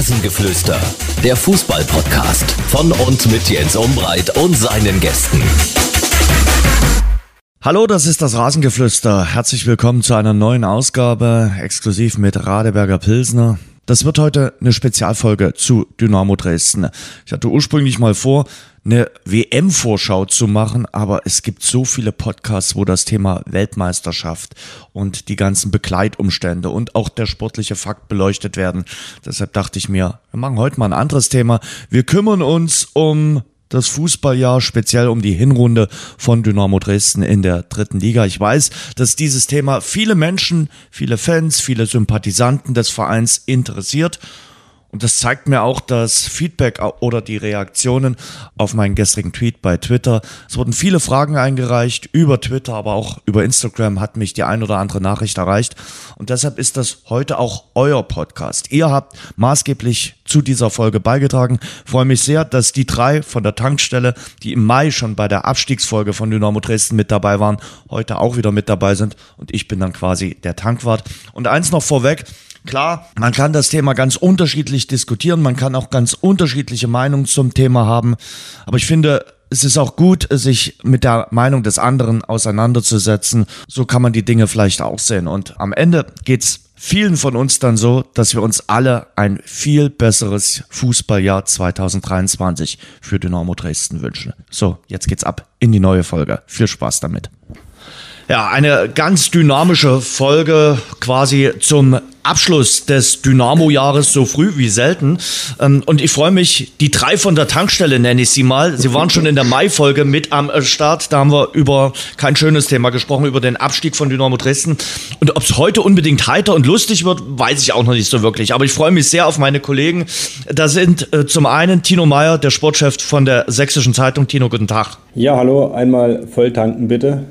Rasengeflüster, der Fußball-Podcast von und mit Jens Umbreit und seinen Gästen. Hallo, das ist das Rasengeflüster. Herzlich willkommen zu einer neuen Ausgabe, exklusiv mit Radeberger Pilsner. Das wird heute eine Spezialfolge zu Dynamo Dresden. Ich hatte ursprünglich mal vor, eine WM-Vorschau zu machen, aber es gibt so viele Podcasts, wo das Thema Weltmeisterschaft und die ganzen Begleitumstände und auch der sportliche Fakt beleuchtet werden. Deshalb dachte ich mir, wir machen heute mal ein anderes Thema. Wir kümmern uns um das Fußballjahr, speziell um die Hinrunde von Dynamo Dresden in der dritten Liga. Ich weiß, dass dieses Thema viele Menschen, viele Fans, viele Sympathisanten des Vereins interessiert und das zeigt mir auch das Feedback oder die Reaktionen auf meinen gestrigen Tweet bei Twitter. Es wurden viele Fragen eingereicht über Twitter, aber auch über Instagram hat mich die ein oder andere Nachricht erreicht. Und deshalb ist das heute auch euer Podcast. Ihr habt maßgeblich zu dieser Folge beigetragen. Ich freue mich sehr, dass die drei von der Tankstelle, die im Mai schon bei der Abstiegsfolge von Dynamo Dresden mit dabei waren, heute auch wieder mit dabei sind. Und ich bin dann quasi der Tankwart. Und eins noch vorweg. Klar, man kann das Thema ganz unterschiedlich diskutieren, man kann auch ganz unterschiedliche Meinungen zum Thema haben, aber ich finde, es ist auch gut, sich mit der Meinung des anderen auseinanderzusetzen. So kann man die Dinge vielleicht auch sehen. Und am Ende geht's vielen von uns dann so, dass wir uns alle ein viel besseres Fußballjahr 2023 für Dynamo Dresden wünschen. So, jetzt geht's ab in die neue Folge. Viel Spaß damit. Ja, eine ganz dynamische Folge quasi zum Abschluss des Dynamo-Jahres so früh wie selten. Ähm, und ich freue mich, die drei von der Tankstelle nenne ich sie mal. Sie waren schon in der Mai-Folge mit am Start. Da haben wir über kein schönes Thema gesprochen, über den Abstieg von Dynamo Dresden. Und ob es heute unbedingt heiter und lustig wird, weiß ich auch noch nicht so wirklich. Aber ich freue mich sehr auf meine Kollegen. Da sind äh, zum einen Tino Meyer, der Sportchef von der Sächsischen Zeitung. Tino, guten Tag. Ja, hallo. Einmal voll tanken bitte.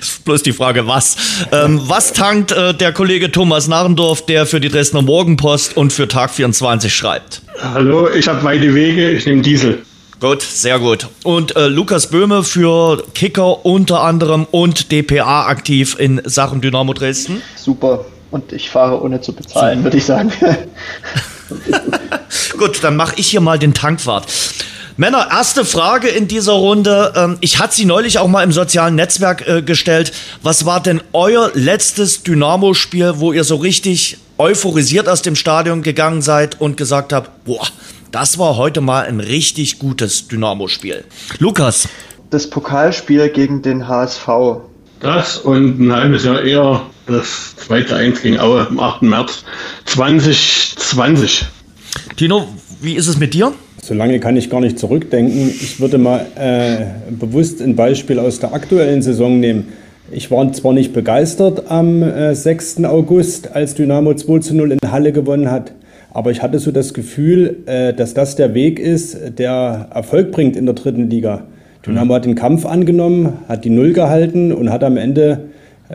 Ist bloß die Frage, was. Ähm, was tankt äh, der Kollege Thomas Narrendorf, der für die Dresdner Morgenpost und für Tag 24 schreibt? Hallo, ich habe weite Wege, ich nehme Diesel. Gut, sehr gut. Und äh, Lukas Böhme für Kicker unter anderem und DPA aktiv in Sachen Dynamo Dresden. Super. Und ich fahre ohne zu bezahlen, würde ich sagen. gut, dann mache ich hier mal den Tankwart. Männer, erste Frage in dieser Runde. Ähm, ich hatte sie neulich auch mal im sozialen Netzwerk äh, gestellt. Was war denn euer letztes Dynamo-Spiel, wo ihr so richtig euphorisiert aus dem Stadion gegangen seid und gesagt habt, boah, das war heute mal ein richtig gutes Dynamo-Spiel. Lukas. Das Pokalspiel gegen den HSV. Das und ein halbes Jahr eher das zweite 1 gegen Aue am 8. März 2020. Tino, wie ist es mit dir? So lange kann ich gar nicht zurückdenken. Ich würde mal äh, bewusst ein Beispiel aus der aktuellen Saison nehmen. Ich war zwar nicht begeistert am äh, 6. August, als Dynamo 2 zu 0 in Halle gewonnen hat, aber ich hatte so das Gefühl, äh, dass das der Weg ist, der Erfolg bringt in der dritten Liga. Dynamo hat den Kampf angenommen, hat die Null gehalten und hat am Ende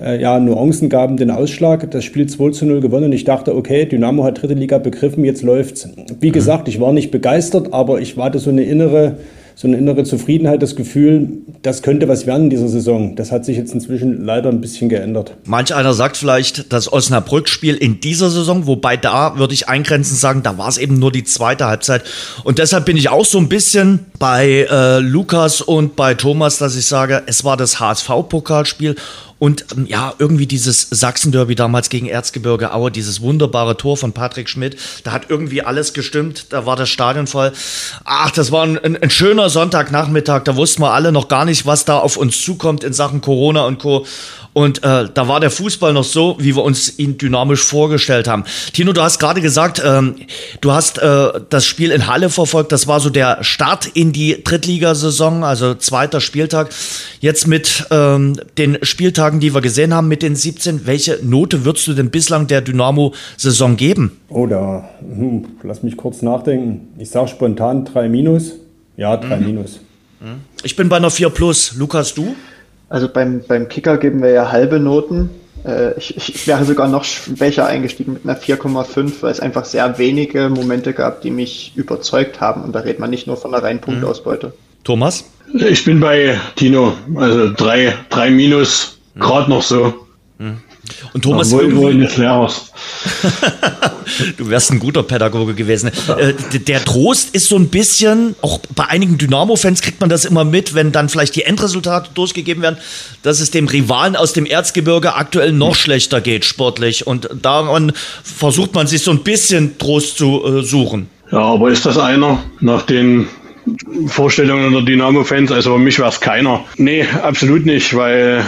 äh, ja, Nuancen gaben den Ausschlag. Das Spiel 2 zu 0 gewonnen. Ich dachte, okay, Dynamo hat dritte Liga begriffen, jetzt läuft's. Wie gesagt, ich war nicht begeistert, aber ich warte so eine innere so eine innere Zufriedenheit, das Gefühl, das könnte was werden in dieser Saison. Das hat sich jetzt inzwischen leider ein bisschen geändert. Manch einer sagt vielleicht das Osnabrück-Spiel in dieser Saison, wobei da würde ich eingrenzend sagen, da war es eben nur die zweite Halbzeit. Und deshalb bin ich auch so ein bisschen bei äh, Lukas und bei Thomas, dass ich sage, es war das HSV-Pokalspiel und ähm, ja, irgendwie dieses Sachsen-Derby damals gegen Erzgebirge Aue, dieses wunderbare Tor von Patrick Schmidt, da hat irgendwie alles gestimmt, da war das Stadion voll. Ach, das war ein, ein, ein schöner Sonntagnachmittag, da wussten wir alle noch gar nicht, was da auf uns zukommt in Sachen Corona und Co. Und äh, da war der Fußball noch so, wie wir uns ihn dynamisch vorgestellt haben. Tino, du hast gerade gesagt, ähm, du hast äh, das Spiel in Halle verfolgt. Das war so der Start in die Drittligasaison, also zweiter Spieltag. Jetzt mit ähm, den Spieltagen, die wir gesehen haben, mit den 17. Welche Note würdest du denn bislang der Dynamo-Saison geben? Oh, da, hm, lass mich kurz nachdenken. Ich sage spontan 3 minus. Ja, 3 mhm. minus. Mhm. Ich bin bei einer 4 plus. Lukas, du? Also beim, beim Kicker geben wir ja halbe Noten. Äh, ich, ich wäre sogar noch schwächer eingestiegen mit einer 4,5, weil es einfach sehr wenige Momente gab, die mich überzeugt haben. Und da redet man nicht nur von der reinen Punktausbeute. Thomas? Ich bin bei Tino. Also drei, drei Minus, mhm. Gerade noch so. Mhm. Und Thomas, Obwohl, irgendwie, du wärst ein guter Pädagoge gewesen. Äh, der Trost ist so ein bisschen, auch bei einigen Dynamo-Fans kriegt man das immer mit, wenn dann vielleicht die Endresultate durchgegeben werden, dass es dem Rivalen aus dem Erzgebirge aktuell noch schlechter geht, sportlich. Und daran versucht man sich so ein bisschen Trost zu äh, suchen. Ja, aber ist das einer nach den Vorstellungen der Dynamo-Fans? Also für mich wäre es keiner. Nee, absolut nicht, weil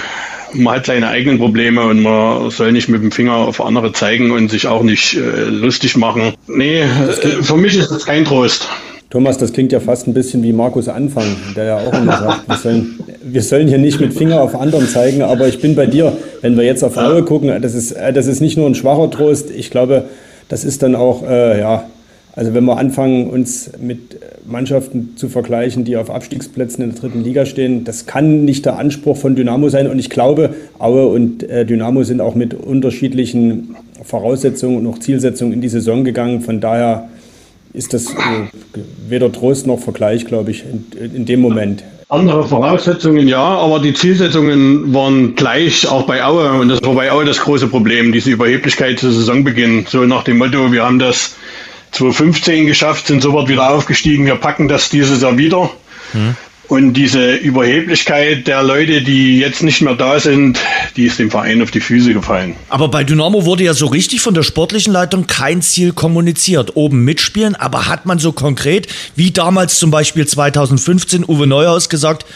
man hat seine eigenen Probleme und man soll nicht mit dem Finger auf andere zeigen und sich auch nicht äh, lustig machen. Nee, äh, für mich ist das kein Trost. Thomas, das klingt ja fast ein bisschen wie Markus Anfang, der ja auch immer sagt, wir sollen, wir sollen hier nicht mit Finger auf anderen zeigen, aber ich bin bei dir, wenn wir jetzt auf Aue gucken, das ist, äh, das ist nicht nur ein schwacher Trost, ich glaube, das ist dann auch, äh, ja, also wenn wir anfangen, uns mit Mannschaften zu vergleichen, die auf Abstiegsplätzen in der dritten Liga stehen, das kann nicht der Anspruch von Dynamo sein. Und ich glaube, Aue und äh, Dynamo sind auch mit unterschiedlichen Voraussetzungen und auch Zielsetzungen in die Saison gegangen. Von daher ist das äh, weder Trost noch Vergleich, glaube ich, in, in dem Moment. Andere Voraussetzungen ja, aber die Zielsetzungen waren gleich, auch bei Aue. Und das war bei Aue das große Problem, diese Überheblichkeit zu Saisonbeginn. So nach dem Motto, wir haben das 2015 geschafft, sind sofort wieder aufgestiegen. Wir packen das dieses Jahr wieder. Mhm. Und diese Überheblichkeit der Leute, die jetzt nicht mehr da sind, die ist dem Verein auf die Füße gefallen. Aber bei Dynamo wurde ja so richtig von der sportlichen Leitung kein Ziel kommuniziert. Oben mitspielen, aber hat man so konkret, wie damals zum Beispiel 2015 Uwe Neuhaus gesagt,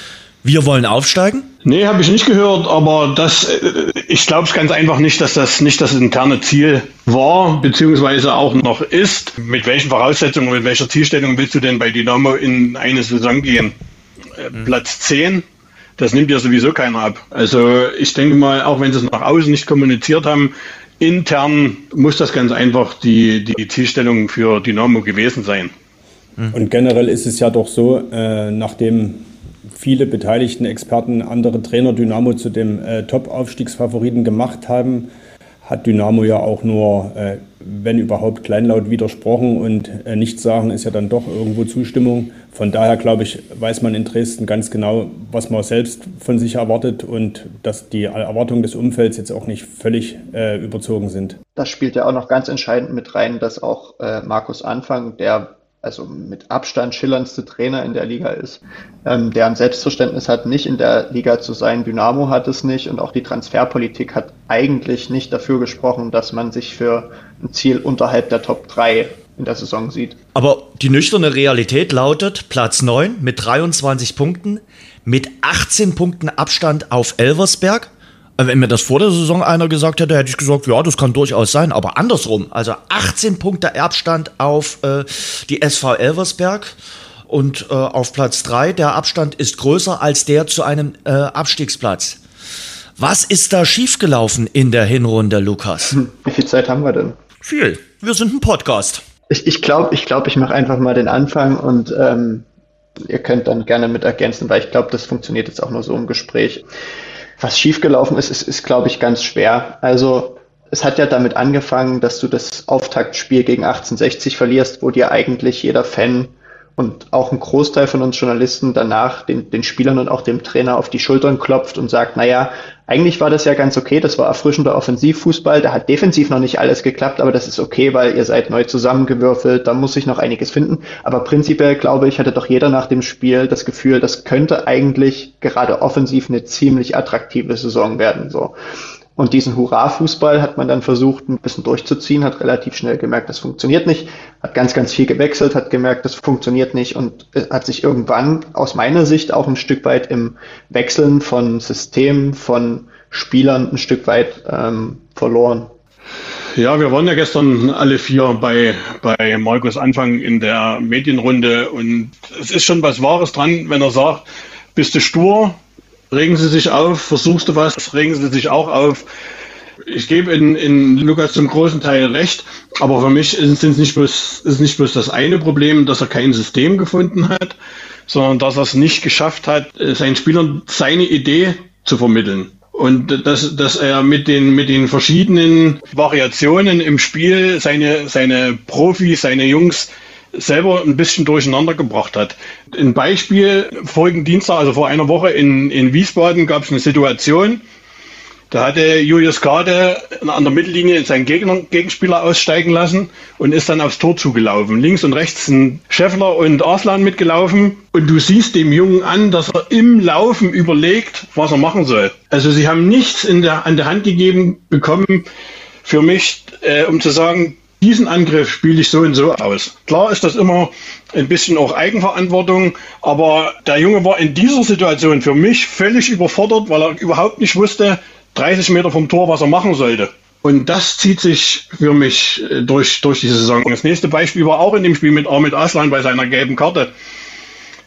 wir wollen aufsteigen? Nee, habe ich nicht gehört, aber das, äh, ich glaube es ganz einfach nicht, dass das nicht das interne Ziel war, beziehungsweise auch noch ist. Mit welchen Voraussetzungen, mit welcher Zielstellung willst du denn bei Dynamo in eine Saison gehen? Mhm. Platz 10, das nimmt ja sowieso keiner ab. Also ich denke mal, auch wenn sie es nach außen nicht kommuniziert haben, intern muss das ganz einfach die, die Zielstellung für Dynamo gewesen sein. Und generell ist es ja doch so, äh, nachdem viele beteiligten Experten andere Trainer Dynamo zu dem äh, Top-Aufstiegsfavoriten gemacht haben, hat Dynamo ja auch nur, äh, wenn überhaupt, kleinlaut widersprochen und äh, nichts sagen ist ja dann doch irgendwo Zustimmung. Von daher glaube ich, weiß man in Dresden ganz genau, was man selbst von sich erwartet und dass die Erwartungen des Umfelds jetzt auch nicht völlig äh, überzogen sind. Das spielt ja auch noch ganz entscheidend mit rein, dass auch äh, Markus Anfang, der also mit Abstand schillerndste Trainer in der Liga ist, ähm, der ein Selbstverständnis hat, nicht in der Liga zu sein. Dynamo hat es nicht und auch die Transferpolitik hat eigentlich nicht dafür gesprochen, dass man sich für ein Ziel unterhalb der Top 3 in der Saison sieht. Aber die nüchterne Realität lautet Platz 9 mit 23 Punkten, mit 18 Punkten Abstand auf Elversberg. Äh, wenn mir das vor der Saison einer gesagt hätte, hätte ich gesagt, ja, das kann durchaus sein, aber andersrum. Also 18 Punkte Erbstand auf äh, die SV Elversberg und äh, auf Platz 3. Der Abstand ist größer als der zu einem äh, Abstiegsplatz. Was ist da schiefgelaufen in der Hinrunde, Lukas? Hm, wie viel Zeit haben wir denn? Viel. Wir sind ein Podcast. Ich, ich glaube, ich, glaub, ich mache einfach mal den Anfang und ähm, ihr könnt dann gerne mit ergänzen, weil ich glaube, das funktioniert jetzt auch nur so im Gespräch was schiefgelaufen ist, ist, ist glaube ich, ganz schwer. Also es hat ja damit angefangen, dass du das Auftaktspiel gegen 1860 verlierst, wo dir eigentlich jeder Fan und auch ein Großteil von uns Journalisten danach den, den Spielern und auch dem Trainer auf die Schultern klopft und sagt, naja, eigentlich war das ja ganz okay, das war erfrischender Offensivfußball, da hat defensiv noch nicht alles geklappt, aber das ist okay, weil ihr seid neu zusammengewürfelt, da muss sich noch einiges finden. Aber prinzipiell, glaube ich, hatte doch jeder nach dem Spiel das Gefühl, das könnte eigentlich gerade offensiv eine ziemlich attraktive Saison werden. So. Und diesen Hurra-Fußball hat man dann versucht, ein bisschen durchzuziehen, hat relativ schnell gemerkt, das funktioniert nicht, hat ganz, ganz viel gewechselt, hat gemerkt, das funktioniert nicht und hat sich irgendwann aus meiner Sicht auch ein Stück weit im Wechseln von Systemen, von Spielern ein Stück weit ähm, verloren. Ja, wir waren ja gestern alle vier bei, bei Markus Anfang in der Medienrunde und es ist schon was Wahres dran, wenn er sagt, bist du stur, regen Sie sich auf, versuchst du was, regen Sie sich auch auf. Ich gebe in, in Lukas zum großen Teil recht, aber für mich ist es nicht bloß, ist nicht bloß das eine Problem, dass er kein System gefunden hat, sondern dass er es nicht geschafft hat, seinen Spielern seine Idee zu vermitteln. Und dass, dass er mit den, mit den verschiedenen Variationen im Spiel seine, seine Profis, seine Jungs selber ein bisschen durcheinander gebracht hat. Ein Beispiel, vorigen Dienstag, also vor einer Woche in, in Wiesbaden, gab es eine Situation, Da hatte Julius Kade an der Mittellinie seinen Gegner, Gegenspieler aussteigen lassen und ist dann aufs Tor zugelaufen. Links und rechts sind Scheffler und Arslan mitgelaufen. Und du siehst dem Jungen an, dass er im Laufen überlegt, was er machen soll. Also sie haben nichts in der, an der Hand gegeben bekommen für mich, äh, um zu sagen, diesen Angriff spiele ich so und so aus. Klar ist das immer ein bisschen auch Eigenverantwortung, aber der Junge war in dieser Situation für mich völlig überfordert, weil er überhaupt nicht wusste, 30 Meter vom Tor, was er machen sollte. Und das zieht sich für mich äh, durch, durch die Saison. Das nächste Beispiel war auch in dem Spiel mit Ahmed Aslan bei seiner gelben Karte.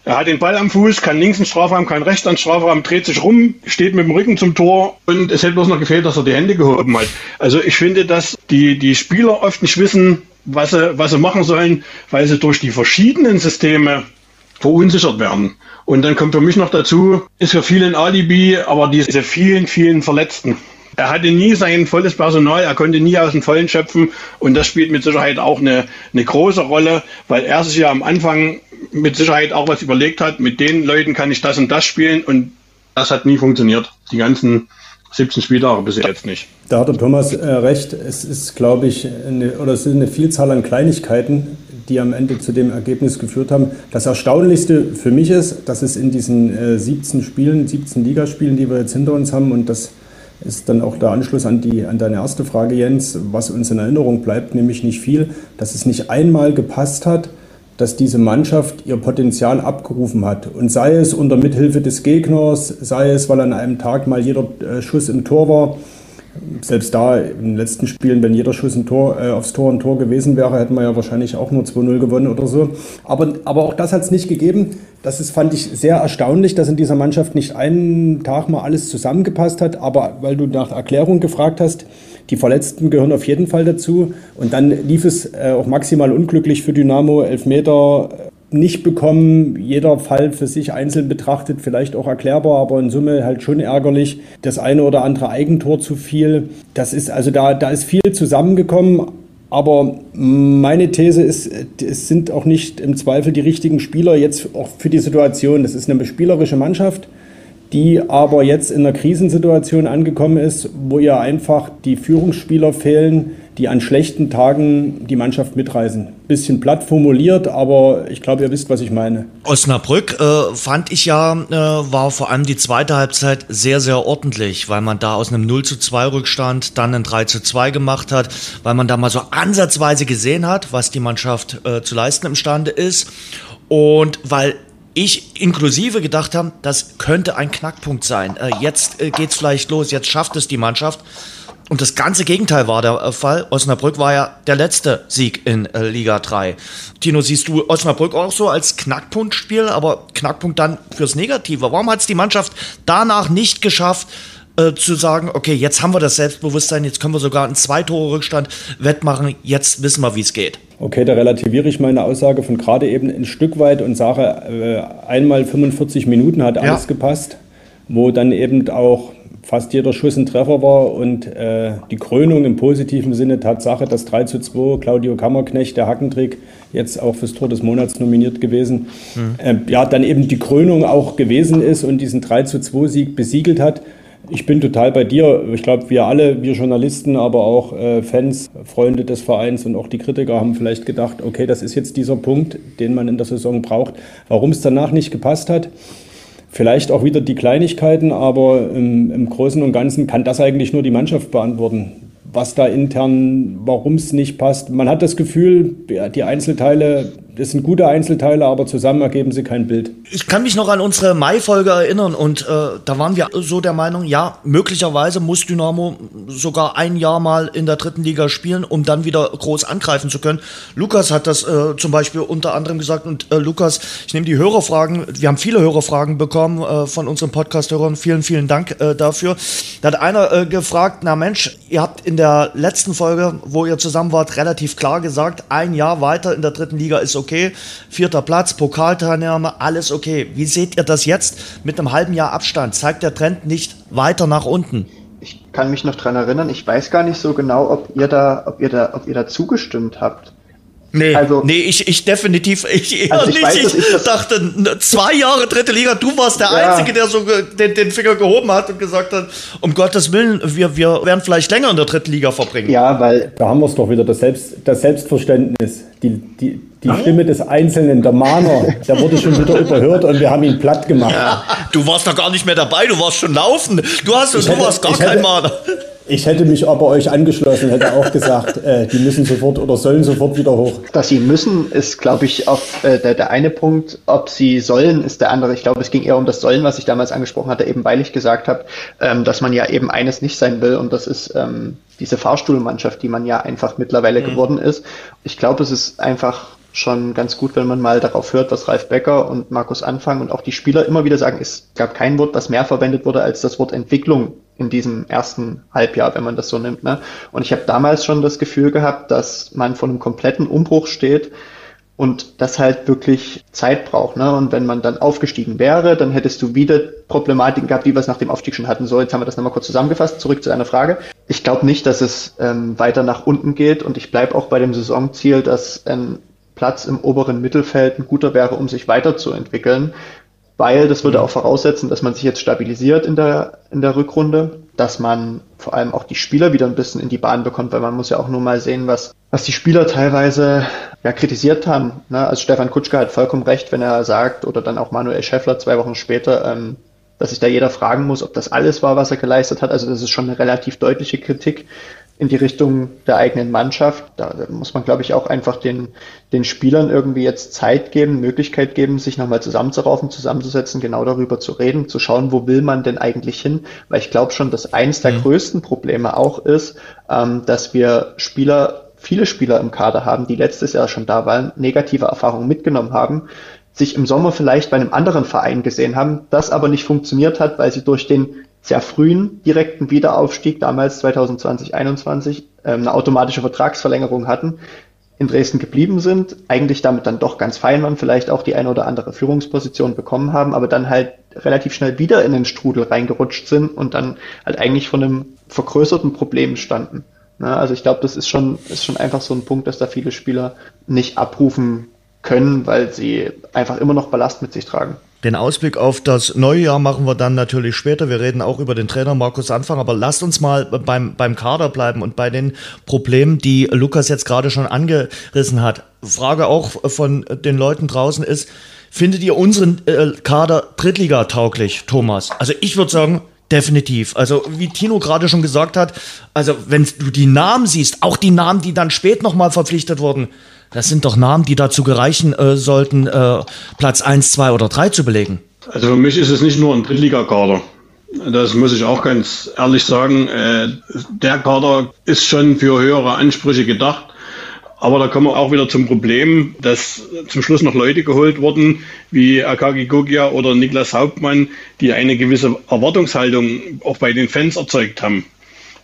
Er hat den Ball am Fuß, kann links ins Strafraum, kann rechts ans Strafraum, dreht sich rum, steht mit dem Rücken zum Tor und es hätte bloß noch gefehlt, dass er die Hände gehoben hat. Also ich finde, dass die, die Spieler oft nicht wissen, was sie, was sie machen sollen, weil sie durch die verschiedenen Systeme verunsichert werden. Und dann kommt für mich noch dazu, ist für viele ein Alibi, aber diese vielen, vielen Verletzten. Er hatte nie sein volles Personal, er konnte nie aus dem Vollen schöpfen und das spielt mit Sicherheit auch eine, eine große Rolle, weil er sich ja am Anfang mit Sicherheit auch was überlegt hat, mit den Leuten kann ich das und das spielen und das hat nie funktioniert. Die ganzen 17 Spieltage bis jetzt nicht. Da hat der Thomas äh, recht. Es ist, glaube ich, eine, oder es sind eine Vielzahl an Kleinigkeiten, die am Ende zu dem Ergebnis geführt haben. Das Erstaunlichste für mich ist, dass es in diesen äh, 17 Spielen, 17 Ligaspielen, die wir jetzt hinter uns haben, und das ist dann auch der Anschluss an, die, an deine erste Frage, Jens, was uns in Erinnerung bleibt, nämlich nicht viel, dass es nicht einmal gepasst hat, dass diese Mannschaft ihr Potenzial abgerufen hat. Und sei es unter Mithilfe des Gegners, sei es, weil an einem Tag mal jeder äh, Schuss im Tor war, selbst da in den letzten Spielen, wenn jeder Schuss ein Tor, äh, aufs Tor ein Tor gewesen wäre, hätten wir ja wahrscheinlich auch nur 2-0 gewonnen oder so. Aber, aber auch das hat es nicht gegeben. Das ist, fand ich sehr erstaunlich, dass in dieser Mannschaft nicht einen Tag mal alles zusammengepasst hat. Aber weil du nach Erklärung gefragt hast, die Verletzten gehören auf jeden Fall dazu. Und dann lief es äh, auch maximal unglücklich für Dynamo. Elfmeter nicht bekommen. Jeder Fall für sich einzeln betrachtet, vielleicht auch erklärbar, aber in Summe halt schon ärgerlich. Das eine oder andere Eigentor zu viel. Das ist also da, da ist viel zusammengekommen. Aber meine These ist, es sind auch nicht im Zweifel die richtigen Spieler jetzt auch für die Situation. Das ist eine spielerische Mannschaft die aber jetzt in einer Krisensituation angekommen ist, wo ihr einfach die Führungsspieler fehlen, die an schlechten Tagen die Mannschaft mitreißen. Bisschen platt formuliert, aber ich glaube, ihr wisst, was ich meine. Osnabrück äh, fand ich ja, äh, war vor allem die zweite Halbzeit sehr, sehr ordentlich, weil man da aus einem 0 zu 2 Rückstand dann ein 3 zu 2 gemacht hat, weil man da mal so ansatzweise gesehen hat, was die Mannschaft äh, zu leisten imstande ist. Und weil ich inklusive gedacht haben, das könnte ein Knackpunkt sein. Äh, jetzt äh, geht's vielleicht los, jetzt schafft es die Mannschaft. Und das ganze Gegenteil war der äh, Fall. Osnabrück war ja der letzte Sieg in äh, Liga 3. Tino, siehst du Osnabrück auch so als Knackpunktspiel, aber Knackpunkt dann fürs Negative? Warum hat es die Mannschaft danach nicht geschafft, äh, zu sagen, okay, jetzt haben wir das Selbstbewusstsein, jetzt können wir sogar einen Zwei-Tore-Rückstand wettmachen, jetzt wissen wir, wie es geht. Okay, da relativiere ich meine Aussage von gerade eben ein Stück weit und sage, äh, einmal 45 Minuten hat alles ja. gepasst, wo dann eben auch fast jeder Schuss ein Treffer war und äh, die Krönung im positiven Sinne Tatsache, dass 3 zu 2 Claudio Kammerknecht, der Hackentrick, jetzt auch fürs Tor des Monats nominiert gewesen, mhm. äh, ja, dann eben die Krönung auch gewesen ist und diesen 3 zu 2 Sieg besiegelt hat. Ich bin total bei dir. Ich glaube, wir alle, wir Journalisten, aber auch äh, Fans, Freunde des Vereins und auch die Kritiker haben vielleicht gedacht, okay, das ist jetzt dieser Punkt, den man in der Saison braucht. Warum es danach nicht gepasst hat, vielleicht auch wieder die Kleinigkeiten, aber im, im Großen und Ganzen kann das eigentlich nur die Mannschaft beantworten was da intern, warum es nicht passt. Man hat das Gefühl, die Einzelteile das sind gute Einzelteile, aber zusammen ergeben sie kein Bild. Ich kann mich noch an unsere Mai-Folge erinnern und äh, da waren wir so der Meinung, ja, möglicherweise muss Dynamo sogar ein Jahr mal in der dritten Liga spielen, um dann wieder groß angreifen zu können. Lukas hat das äh, zum Beispiel unter anderem gesagt und äh, Lukas, ich nehme die Hörerfragen, wir haben viele Hörerfragen bekommen äh, von unseren Podcast-Hörern, vielen, vielen Dank äh, dafür. Da hat einer äh, gefragt, na Mensch, ihr habt in der letzten Folge, wo ihr zusammen wart, relativ klar gesagt, ein Jahr weiter in der dritten Liga ist okay okay. Vierter Platz, Pokalteilnahme, alles okay. Wie seht ihr das jetzt mit einem halben Jahr Abstand? Zeigt der Trend nicht weiter nach unten? Ich kann mich noch daran erinnern, ich weiß gar nicht so genau, ob ihr da, ob ihr da, ob ihr da zugestimmt habt. Nee, also, nee ich, ich definitiv, ich eher also ich nicht. Weiß, ich, ich dachte, zwei Jahre dritte Liga, du warst der ja. Einzige, der so den, den, Finger gehoben hat und gesagt hat, um Gottes Willen, wir, wir werden vielleicht länger in der dritten Liga verbringen. Ja, weil da haben wir es doch wieder, das, Selbst, das Selbstverständnis, die, die, die Stimme des Einzelnen, der Mahner, der wurde schon wieder überhört und wir haben ihn platt gemacht. Ja, du warst doch gar nicht mehr dabei, du warst schon laufen. Du, hast, du hätte, warst gar kein hätte, Mahner. Ich hätte mich aber euch angeschlossen, hätte auch gesagt, äh, die müssen sofort oder sollen sofort wieder hoch. Dass sie müssen, ist, glaube ich, auf, äh, der, der eine Punkt. Ob sie sollen, ist der andere. Ich glaube, es ging eher um das Sollen, was ich damals angesprochen hatte, eben weil ich gesagt habe, ähm, dass man ja eben eines nicht sein will und das ist ähm, diese Fahrstuhlmannschaft, die man ja einfach mittlerweile mhm. geworden ist. Ich glaube, es ist einfach schon ganz gut, wenn man mal darauf hört, was Ralf Becker und Markus Anfang und auch die Spieler immer wieder sagen. Es gab kein Wort, das mehr verwendet wurde als das Wort Entwicklung in diesem ersten Halbjahr, wenn man das so nimmt. Ne? Und ich habe damals schon das Gefühl gehabt, dass man vor einem kompletten Umbruch steht und das halt wirklich Zeit braucht. Ne? Und wenn man dann aufgestiegen wäre, dann hättest du wieder Problematiken gehabt, wie wir es nach dem Aufstieg schon hatten. So, jetzt haben wir das nochmal kurz zusammengefasst. Zurück zu deiner Frage. Ich glaube nicht, dass es ähm, weiter nach unten geht und ich bleibe auch bei dem Saisonziel, dass ein Platz im oberen Mittelfeld ein guter wäre, um sich weiterzuentwickeln, weil das würde mhm. auch voraussetzen, dass man sich jetzt stabilisiert in der, in der Rückrunde, dass man vor allem auch die Spieler wieder ein bisschen in die Bahn bekommt, weil man muss ja auch nur mal sehen, was, was die Spieler teilweise ja kritisiert haben. Ne? Also Stefan Kutschka hat vollkommen recht, wenn er sagt, oder dann auch Manuel Schäffler zwei Wochen später, ähm, dass sich da jeder fragen muss, ob das alles war, was er geleistet hat. Also das ist schon eine relativ deutliche Kritik in die Richtung der eigenen Mannschaft. Da muss man, glaube ich, auch einfach den, den Spielern irgendwie jetzt Zeit geben, Möglichkeit geben, sich nochmal zusammenzuraufen, zusammenzusetzen, genau darüber zu reden, zu schauen, wo will man denn eigentlich hin. Weil ich glaube schon, dass eines der mhm. größten Probleme auch ist, ähm, dass wir Spieler, viele Spieler im Kader haben, die letztes Jahr schon da waren, negative Erfahrungen mitgenommen haben, sich im Sommer vielleicht bei einem anderen Verein gesehen haben, das aber nicht funktioniert hat, weil sie durch den sehr frühen direkten Wiederaufstieg, damals 2020, 2021, ähm, eine automatische Vertragsverlängerung hatten, in Dresden geblieben sind, eigentlich damit dann doch ganz fein waren, vielleicht auch die eine oder andere Führungsposition bekommen haben, aber dann halt relativ schnell wieder in den Strudel reingerutscht sind und dann halt eigentlich von einem vergrößerten Problem standen. Na, also ich glaube, das ist schon, ist schon einfach so ein Punkt, dass da viele Spieler nicht abrufen können, weil sie einfach immer noch Ballast mit sich tragen. Den Ausblick auf das neue Jahr machen wir dann natürlich später. Wir reden auch über den Trainer Markus Anfang, aber lasst uns mal beim, beim Kader bleiben und bei den Problemen, die Lukas jetzt gerade schon angerissen hat. Frage auch von den Leuten draußen ist, findet ihr unseren äh, Kader Drittliga tauglich, Thomas? Also ich würde sagen, Definitiv. Also wie Tino gerade schon gesagt hat, also wenn du die Namen siehst, auch die Namen, die dann spät nochmal verpflichtet wurden, das sind doch Namen, die dazu gereichen äh, sollten, äh, Platz 1, 2 oder 3 zu belegen. Also für mich ist es nicht nur ein Drittligakader. Das muss ich auch ganz ehrlich sagen. Äh, der Kader ist schon für höhere Ansprüche gedacht. Aber da kommen wir auch wieder zum Problem, dass zum Schluss noch Leute geholt wurden, wie Akagi Gogia oder Niklas Hauptmann, die eine gewisse Erwartungshaltung auch bei den Fans erzeugt haben.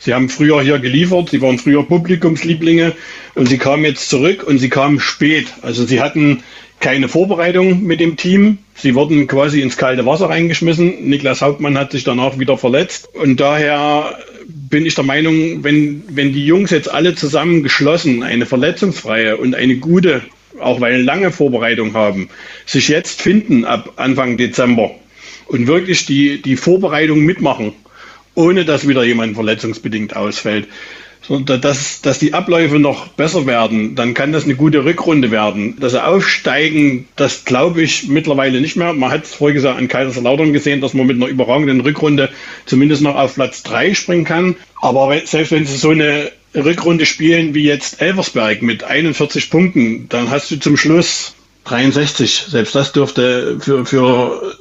Sie haben früher hier geliefert, sie waren früher Publikumslieblinge und sie kamen jetzt zurück und sie kamen spät. Also sie hatten keine Vorbereitung mit dem Team. Sie wurden quasi ins kalte Wasser reingeschmissen. Niklas Hauptmann hat sich danach wieder verletzt. Und daher bin ich der Meinung, wenn, wenn die Jungs jetzt alle zusammen geschlossen eine verletzungsfreie und eine gute, auch weil lange Vorbereitung haben, sich jetzt finden ab Anfang Dezember und wirklich die, die Vorbereitung mitmachen, ohne dass wieder jemand verletzungsbedingt ausfällt. Sondern dass, dass die Abläufe noch besser werden, dann kann das eine gute Rückrunde werden. Dass sie aufsteigen, das glaube ich mittlerweile nicht mehr. Man hat es vorher gesagt an Kaiserslautern gesehen, dass man mit einer überragenden Rückrunde zumindest noch auf Platz 3 springen kann. Aber selbst wenn sie so eine Rückrunde spielen wie jetzt Elversberg mit 41 Punkten, dann hast du zum Schluss 63. Selbst das dürfte für, für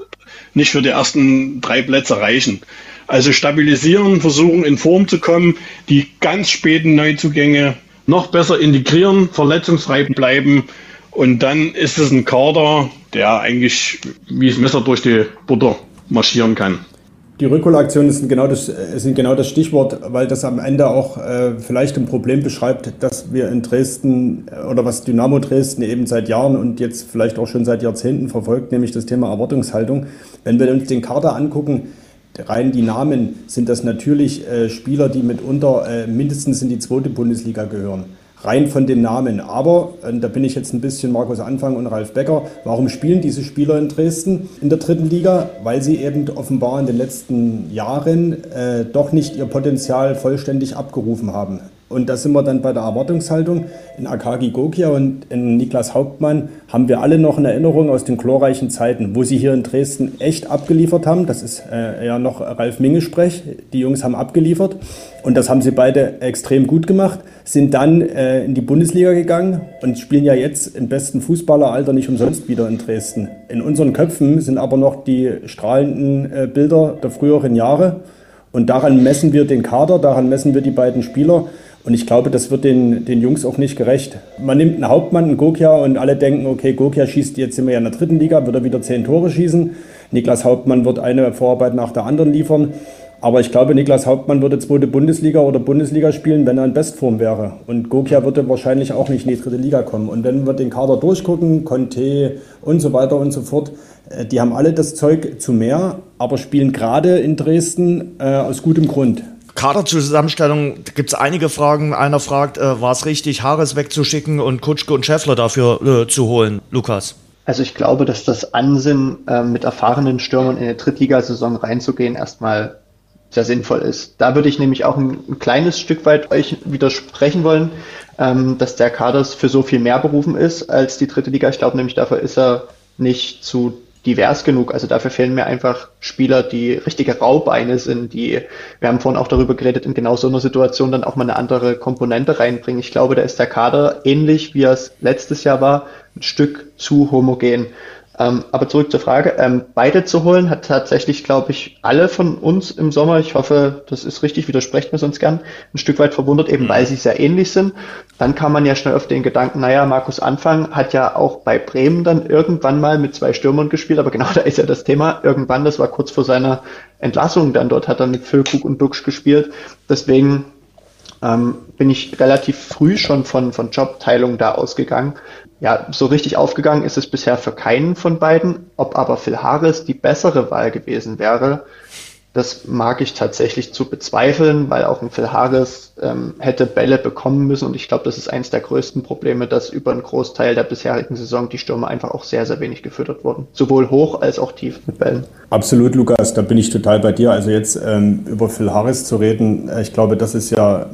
nicht für die ersten drei Plätze reichen. Also stabilisieren, versuchen in Form zu kommen, die ganz späten Neuzugänge noch besser integrieren, verletzungsfrei bleiben und dann ist es ein Kader, der eigentlich wie das Messer durch die Butter marschieren kann. Die Rückholaktionen sind genau das, sind genau das Stichwort, weil das am Ende auch äh, vielleicht ein Problem beschreibt, dass wir in Dresden äh, oder was Dynamo Dresden eben seit Jahren und jetzt vielleicht auch schon seit Jahrzehnten verfolgt, nämlich das Thema Erwartungshaltung. Wenn wir uns den Kader angucken, rein die Namen sind das natürlich äh, Spieler, die mitunter äh, mindestens in die zweite Bundesliga gehören. rein von den Namen. Aber, äh, da bin ich jetzt ein bisschen Markus Anfang und Ralf Becker, warum spielen diese Spieler in Dresden in der dritten Liga? Weil sie eben offenbar in den letzten Jahren äh, doch nicht ihr Potenzial vollständig abgerufen haben. Und da sind wir dann bei der Erwartungshaltung. In Akagi Gokia und in Niklas Hauptmann haben wir alle noch in Erinnerung aus den glorreichen Zeiten, wo sie hier in Dresden echt abgeliefert haben. Das ist äh, ja noch Ralf Minge Sprech. Die Jungs haben abgeliefert. Und das haben sie beide extrem gut gemacht. Sind dann äh, in die Bundesliga gegangen und spielen ja jetzt im besten Fußballeralter nicht umsonst wieder in Dresden. In unseren Köpfen sind aber noch die strahlenden äh, Bilder der früheren Jahre. Und daran messen wir den Kader, daran messen wir die beiden Spieler. Und ich glaube, das wird den, den Jungs auch nicht gerecht. Man nimmt einen Hauptmann, einen Gokia, und alle denken, okay, Gokia schießt, jetzt sind wir ja in der dritten Liga, wird er wieder zehn Tore schießen. Niklas Hauptmann wird eine Vorarbeit nach der anderen liefern. Aber ich glaube, Niklas Hauptmann würde zweite Bundesliga oder Bundesliga spielen, wenn er in Bestform wäre. Und Gokia würde wahrscheinlich auch nicht in die dritte Liga kommen. Und wenn wir den Kader durchgucken, Conte und so weiter und so fort, äh, die haben alle das Zeug zu mehr, aber spielen gerade in Dresden äh, aus gutem Grund. Kaderzusammenstellung gibt es einige Fragen. Einer fragt, äh, war es richtig, Haares wegzuschicken und Kutschke und Scheffler dafür äh, zu holen, Lukas? Also ich glaube, dass das Ansinnen, äh, mit erfahrenen Stürmern in eine Drittligasaison reinzugehen, erstmal sehr sinnvoll ist. Da würde ich nämlich auch ein, ein kleines Stück weit euch widersprechen wollen, ähm, dass der Kader für so viel mehr berufen ist als die dritte Liga. Ich glaube nämlich, dafür ist er nicht zu divers genug. Also dafür fehlen mir einfach Spieler, die richtige Raubeine sind, die, wir haben vorhin auch darüber geredet, in genau so einer Situation dann auch mal eine andere Komponente reinbringen. Ich glaube, da ist der Kader ähnlich wie es letztes Jahr war, ein Stück zu homogen. Ähm, aber zurück zur Frage. Ähm, beide zu holen hat tatsächlich, glaube ich, alle von uns im Sommer, ich hoffe, das ist richtig, widersprecht mir sonst gern, ein Stück weit verwundert, eben weil sie sehr ähnlich sind. Dann kam man ja schnell auf den Gedanken, naja, Markus Anfang hat ja auch bei Bremen dann irgendwann mal mit zwei Stürmern gespielt, aber genau da ist ja das Thema. Irgendwann, das war kurz vor seiner Entlassung dann dort, hat er mit Füllkrug und Duxch gespielt. Deswegen ähm, bin ich relativ früh schon von, von Jobteilung da ausgegangen. Ja, so richtig aufgegangen ist es bisher für keinen von beiden. Ob aber Phil Harris die bessere Wahl gewesen wäre, das mag ich tatsächlich zu bezweifeln, weil auch ein Phil Harris ähm, hätte Bälle bekommen müssen und ich glaube, das ist eines der größten Probleme, dass über einen Großteil der bisherigen Saison die Stürmer einfach auch sehr, sehr wenig gefüttert wurden. Sowohl hoch als auch tief mit Bällen. Absolut, Lukas, da bin ich total bei dir. Also jetzt ähm, über Phil Harris zu reden, äh, ich glaube, das ist ja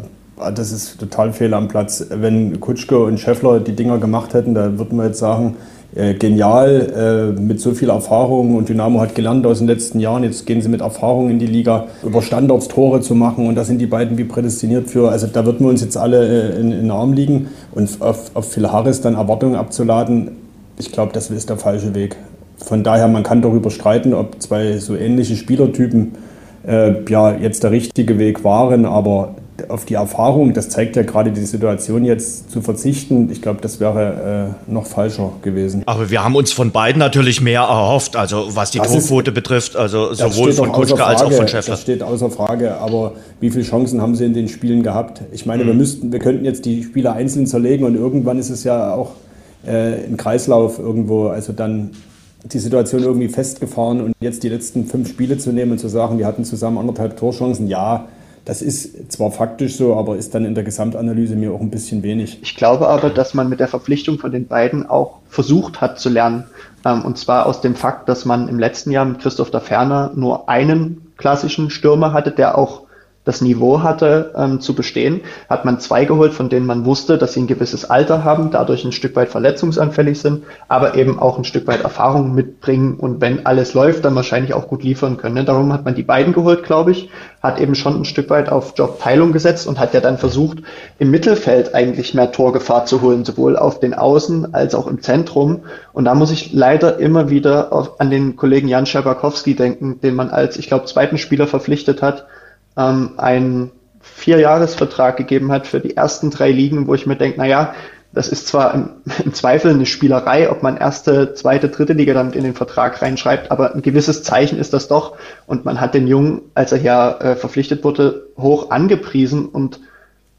das ist total fehl am Platz. Wenn Kutschke und Scheffler die Dinger gemacht hätten, da würden wir jetzt sagen, äh, genial, äh, mit so viel Erfahrung und Dynamo hat gelernt aus den letzten Jahren. Jetzt gehen sie mit Erfahrung in die Liga, über Standards Tore zu machen und da sind die beiden wie prädestiniert für. Also da würden wir uns jetzt alle äh, in, in den Arm liegen und auf, auf Phil Harris dann Erwartungen abzuladen, ich glaube, das ist der falsche Weg. Von daher, man kann darüber streiten, ob zwei so ähnliche Spielertypen äh, ja jetzt der richtige Weg waren, aber auf die Erfahrung, das zeigt ja gerade die Situation jetzt zu verzichten, ich glaube, das wäre äh, noch falscher gewesen. Aber wir haben uns von beiden natürlich mehr erhofft, also was die Torquote betrifft, also sowohl von Kutschke als auch von Schäffler. Das steht außer Frage, aber wie viele Chancen haben sie in den Spielen gehabt? Ich meine, mhm. wir müssten, wir könnten jetzt die Spieler einzeln zerlegen und irgendwann ist es ja auch äh, ein Kreislauf irgendwo, also dann die Situation irgendwie festgefahren und jetzt die letzten fünf Spiele zu nehmen und zu sagen, wir hatten zusammen anderthalb Torchancen, ja, das ist zwar faktisch so, aber ist dann in der Gesamtanalyse mir auch ein bisschen wenig. Ich glaube aber, dass man mit der Verpflichtung von den beiden auch versucht hat zu lernen. Ähm, und zwar aus dem Fakt, dass man im letzten Jahr mit Christoph da Ferner nur einen klassischen Stürmer hatte, der auch das Niveau hatte ähm, zu bestehen, hat man zwei geholt, von denen man wusste, dass sie ein gewisses Alter haben, dadurch ein Stück weit verletzungsanfällig sind, aber eben auch ein Stück weit Erfahrung mitbringen und wenn alles läuft, dann wahrscheinlich auch gut liefern können. Ne? Darum hat man die beiden geholt, glaube ich, hat eben schon ein Stück weit auf Jobteilung gesetzt und hat ja dann versucht, im Mittelfeld eigentlich mehr Torgefahr zu holen, sowohl auf den Außen als auch im Zentrum. Und da muss ich leider immer wieder auf, an den Kollegen Jan Scherbakowski denken, den man als, ich glaube, zweiten Spieler verpflichtet hat, ähm, einen Vierjahresvertrag gegeben hat für die ersten drei Ligen, wo ich mir denke, naja, das ist zwar im, im, Zweifel eine Spielerei, ob man erste, zweite, dritte Liga damit in den Vertrag reinschreibt, aber ein gewisses Zeichen ist das doch. Und man hat den Jungen, als er ja äh, verpflichtet wurde, hoch angepriesen und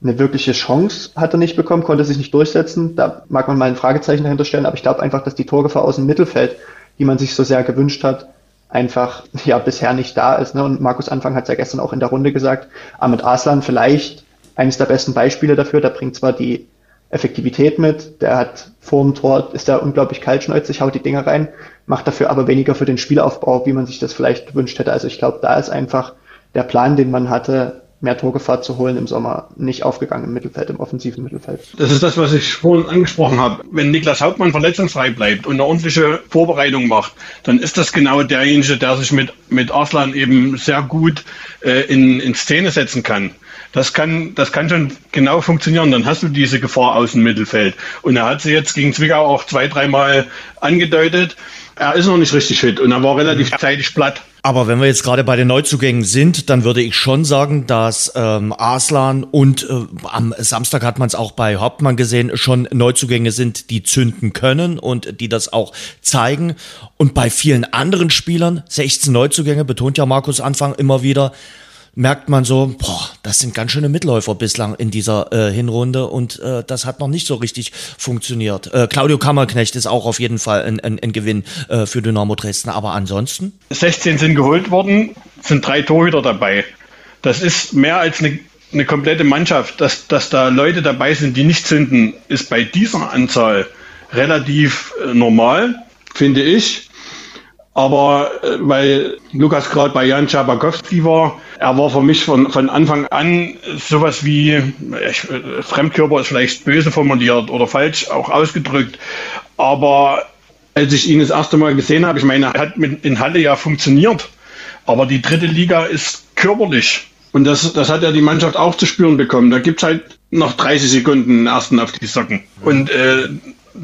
eine wirkliche Chance hat er nicht bekommen, konnte sich nicht durchsetzen. Da mag man mal ein Fragezeichen dahinter stellen, aber ich glaube einfach, dass die Torgefahr aus dem Mittelfeld, die man sich so sehr gewünscht hat, einfach ja bisher nicht da ist. Ne? Und Markus Anfang hat es ja gestern auch in der Runde gesagt, Ahmed Aslan vielleicht eines der besten Beispiele dafür. Der bringt zwar die Effektivität mit, der hat vor dem Tor, ist da unglaublich kaltschnäuzig, haut die Dinger rein, macht dafür aber weniger für den Spielaufbau, wie man sich das vielleicht gewünscht hätte. Also ich glaube, da ist einfach der Plan, den man hatte, mehr Torgefahr zu holen im Sommer, nicht aufgegangen im Mittelfeld, im offensiven Mittelfeld. Das ist das, was ich vorhin angesprochen habe. Wenn Niklas Hauptmann verletzungsfrei bleibt und eine ordentliche Vorbereitung macht, dann ist das genau derjenige, der sich mit, mit Arslan eben sehr gut äh, in, in Szene setzen kann. Das kann, das kann schon genau funktionieren. Dann hast du diese Gefahr aus dem Mittelfeld. Und er hat sie jetzt gegen Zwickau auch zwei, dreimal angedeutet. Er ist noch nicht richtig fit und er war relativ zeitig platt. Aber wenn wir jetzt gerade bei den Neuzugängen sind, dann würde ich schon sagen, dass ähm, Arslan und äh, am Samstag hat man es auch bei Hauptmann gesehen, schon Neuzugänge sind, die zünden können und die das auch zeigen. Und bei vielen anderen Spielern, 16 Neuzugänge, betont ja Markus Anfang immer wieder, merkt man so, boah, das sind ganz schöne Mitläufer bislang in dieser äh, Hinrunde und äh, das hat noch nicht so richtig funktioniert. Äh, Claudio Kammerknecht ist auch auf jeden Fall ein, ein, ein Gewinn äh, für Dynamo Dresden, aber ansonsten? 16 sind geholt worden, sind drei Torhüter dabei. Das ist mehr als eine, eine komplette Mannschaft. Dass, dass da Leute dabei sind, die nicht zünden, ist bei dieser Anzahl relativ äh, normal, finde ich. Aber äh, weil Lukas gerade bei Jan Schabakowski war, er war für mich von, von Anfang an sowas wie, ich, Fremdkörper ist vielleicht böse formuliert oder falsch auch ausgedrückt, aber als ich ihn das erste Mal gesehen habe, ich meine, er hat mit, in Halle ja funktioniert, aber die dritte Liga ist körperlich. Und das, das hat ja die Mannschaft auch zu spüren bekommen. Da gibt es halt noch 30 Sekunden den ersten auf die Socken. Und äh,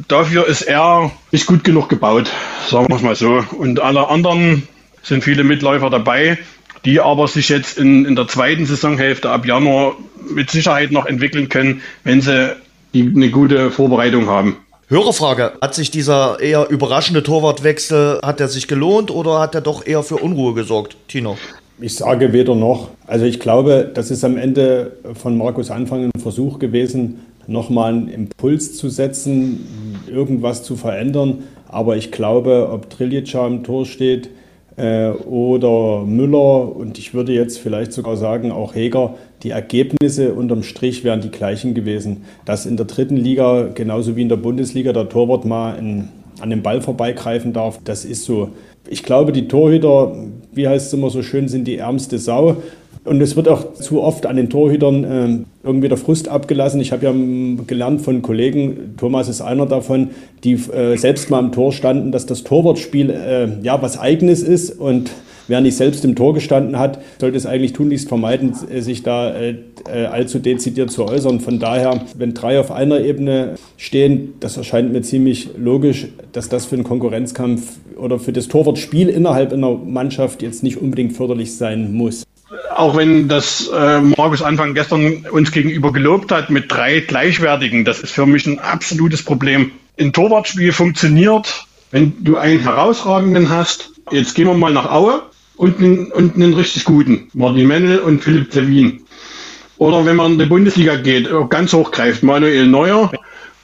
dafür ist er nicht gut genug gebaut, sagen wir es mal so. Und alle anderen sind viele Mitläufer dabei, die aber sich jetzt in, in der zweiten Saisonhälfte ab Januar mit Sicherheit noch entwickeln können, wenn sie eine gute Vorbereitung haben. Hörerfrage, hat sich dieser eher überraschende Torwartwechsel, hat er sich gelohnt oder hat er doch eher für Unruhe gesorgt, Tino? Ich sage weder noch. Also ich glaube, das ist am Ende von Markus Anfang ein Versuch gewesen, nochmal einen Impuls zu setzen, irgendwas zu verändern. Aber ich glaube, ob Triljica im Tor steht äh, oder Müller und ich würde jetzt vielleicht sogar sagen, auch Heger, die Ergebnisse unterm Strich wären die gleichen gewesen. Dass in der dritten Liga, genauso wie in der Bundesliga, der Torwart mal in, an den Ball vorbeigreifen darf, das ist so. Ich glaube, die Torhüter, wie heißt es immer so schön, sind die ärmste Sau. Und es wird auch zu oft an den Torhütern äh, irgendwie der Frust abgelassen. Ich habe ja gelernt von Kollegen, Thomas ist einer davon, die äh, selbst mal im Tor standen, dass das Torwartspiel äh, ja was Eigenes ist und wer nicht selbst im Tor gestanden hat, sollte es eigentlich tunlichst vermeiden, äh, sich da äh, äh, allzu dezidiert zu äußern. Von daher, wenn drei auf einer Ebene stehen, das erscheint mir ziemlich logisch, dass das für einen Konkurrenzkampf oder für das Torwartspiel innerhalb einer Mannschaft jetzt nicht unbedingt förderlich sein muss auch wenn das äh, Markus Anfang gestern uns gegenüber gelobt hat mit drei gleichwertigen, das ist für mich ein absolutes Problem. Ein Torwartspiel funktioniert, wenn du einen herausragenden hast. Jetzt gehen wir mal nach Aue und einen, und einen richtig guten. Martin Mennel und Philipp Zewin. Oder wenn man in die Bundesliga geht, ganz hochgreift, Manuel Neuer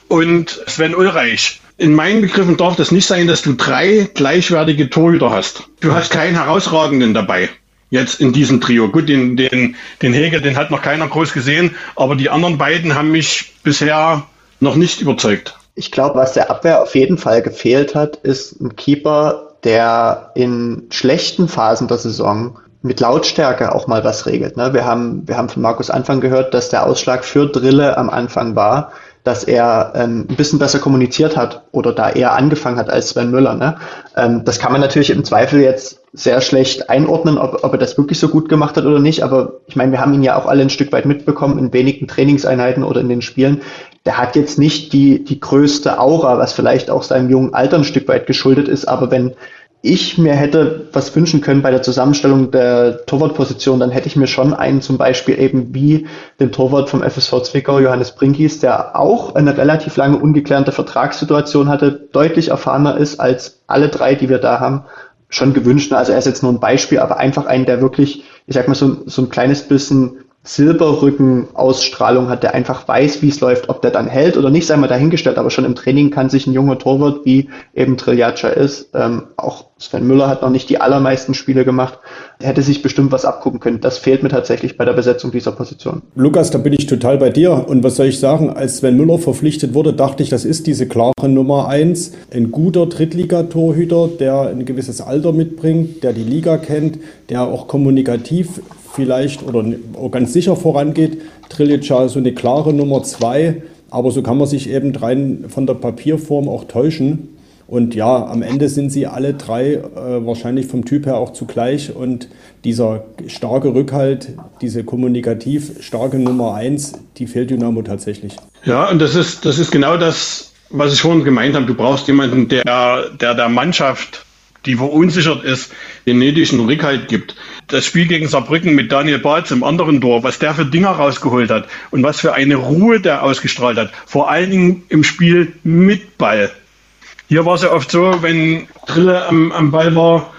und Sven Ulreich. In meinen Begriffen darf das nicht sein, dass du drei gleichwertige Torhüter hast. Du hast keinen herausragenden dabei jetzt in diesem Trio. Gut, den, den, den Heger, den hat noch keiner groß gesehen, aber die anderen beiden haben mich bisher noch nicht überzeugt. Ich glaube, was der Abwehr auf jeden Fall gefehlt hat, ist ein Keeper, der in schlechten Phasen der Saison mit Lautstärke auch mal was regelt. Ne? Wir, haben, wir haben von Markus Anfang gehört, dass der Ausschlag für Drille am Anfang war, dass er ähm, ein bisschen besser kommuniziert hat oder da eher angefangen hat als Sven Müller. Ne? Ähm, das kann man natürlich im Zweifel jetzt sehr schlecht einordnen, ob, ob er das wirklich so gut gemacht hat oder nicht. Aber ich meine, wir haben ihn ja auch alle ein Stück weit mitbekommen in wenigen Trainingseinheiten oder in den Spielen. Der hat jetzt nicht die, die größte Aura, was vielleicht auch seinem jungen Alter ein Stück weit geschuldet ist. Aber wenn ich mir hätte was wünschen können bei der Zusammenstellung der Torwartposition, dann hätte ich mir schon einen zum Beispiel eben wie den Torwart vom FSV Zwickau, Johannes Brinkis, der auch eine relativ lange ungeklärte Vertragssituation hatte, deutlich erfahrener ist als alle drei, die wir da haben, schon gewünscht. Also er ist jetzt nur ein Beispiel, aber einfach einen, der wirklich, ich sag mal, so, so ein kleines bisschen Silberrücken-Ausstrahlung hat, der einfach weiß, wie es läuft, ob der dann hält oder nicht, sei mal dahingestellt, aber schon im Training kann sich ein junger Torwart, wie eben Triljatscha ist, ähm, auch Sven Müller hat noch nicht die allermeisten Spiele gemacht, hätte sich bestimmt was abgucken können. Das fehlt mir tatsächlich bei der Besetzung dieser Position. Lukas, da bin ich total bei dir. Und was soll ich sagen? Als Sven Müller verpflichtet wurde, dachte ich, das ist diese klare Nummer eins. Ein guter Drittligatorhüter, der ein gewisses Alter mitbringt, der die Liga kennt, der auch kommunikativ vielleicht oder auch ganz sicher vorangeht. Trillica so eine klare Nummer zwei. Aber so kann man sich eben rein von der Papierform auch täuschen. Und ja, am Ende sind sie alle drei äh, wahrscheinlich vom Typ her auch zugleich. Und dieser starke Rückhalt, diese kommunikativ starke Nummer eins, die fehlt Dynamo tatsächlich. Ja, und das ist, das ist genau das, was ich vorhin gemeint habe. Du brauchst jemanden, der der, der Mannschaft, die verunsichert ist, den nötigen Rückhalt gibt. Das Spiel gegen Saarbrücken mit Daniel Bartz im anderen Tor, was der für Dinger rausgeholt hat und was für eine Ruhe der ausgestrahlt hat. Vor allen Dingen im Spiel mit Ball. Hier war es ja oft so, wenn Drille am, am Ball war,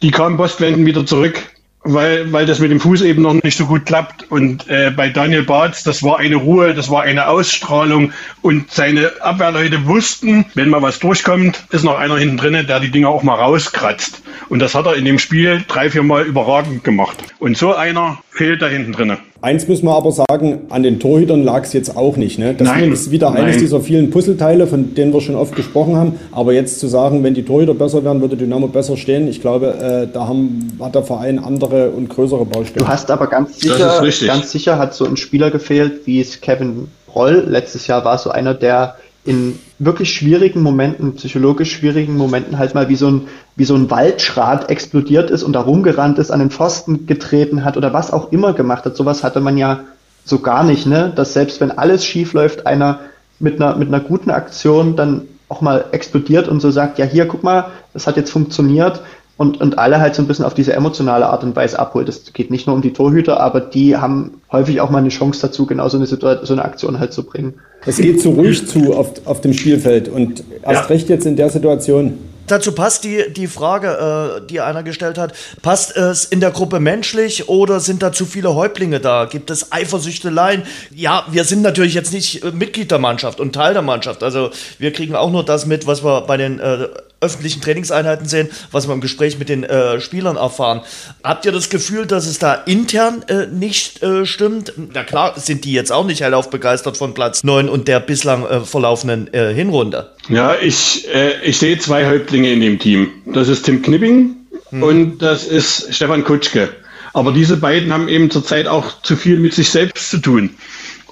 die kamen Postwenden wieder zurück, weil, weil das mit dem Fuß eben noch nicht so gut klappt. Und äh, bei Daniel Bartz, das war eine Ruhe, das war eine Ausstrahlung und seine Abwehrleute wussten, wenn mal was durchkommt, ist noch einer hinten drin, der die Dinger auch mal rauskratzt. Und das hat er in dem Spiel drei, vier Mal überragend gemacht. Und so einer fehlt da hinten drin. Eins müssen wir aber sagen, an den Torhütern lag es jetzt auch nicht. Ne? Das Nein, ist wieder nein. eines dieser vielen Puzzleteile, von denen wir schon oft gesprochen haben. Aber jetzt zu sagen, wenn die Torhüter besser wären, würde Dynamo besser stehen, ich glaube, äh, da haben, hat der Verein andere und größere Baustellen. Du hast aber ganz sicher, ganz sicher hat so ein Spieler gefehlt, wie es Kevin Roll letztes Jahr war, so einer, der in wirklich schwierigen Momenten, psychologisch schwierigen Momenten halt mal wie so ein, wie so ein Waldschrat explodiert ist und da rumgerannt ist, an den Pfosten getreten hat oder was auch immer gemacht hat. Sowas hatte man ja so gar nicht, ne? Dass selbst wenn alles schief läuft, einer mit einer, mit einer guten Aktion dann auch mal explodiert und so sagt, ja hier, guck mal, das hat jetzt funktioniert und, und alle halt so ein bisschen auf diese emotionale Art und Weise abholt. Es geht nicht nur um die Torhüter, aber die haben häufig auch mal eine Chance dazu, genau so eine, Situation, so eine Aktion halt zu bringen. Es geht zu ruhig zu auf, auf dem Spielfeld und erst Ja. recht jetzt in der Situation. Dazu passt die, die Frage, äh, die einer gestellt hat. Passt es in der Gruppe menschlich oder sind da zu viele Häuptlinge da? Gibt es Eifersüchteleien? Ja, wir sind natürlich jetzt nicht äh, Mitglied der Mannschaft und Teil der Mannschaft. Also wir kriegen auch nur das mit, was wir bei den äh, öffentlichen Trainingseinheiten sehen, was wir im Gespräch mit den äh, Spielern erfahren. Habt ihr das Gefühl, dass es da intern äh, nicht äh, stimmt? Na klar, sind die jetzt auch nicht hellauf begeistert von Platz 9 und der bislang äh, verlaufenden äh, Hinrunde. Ja, ich, äh, ich sehe zwei Häuptlinge in dem Team. Das ist Tim Knipping und das ist Stefan Kutschke. Aber diese beiden haben eben zurzeit auch zu viel mit sich selbst zu tun.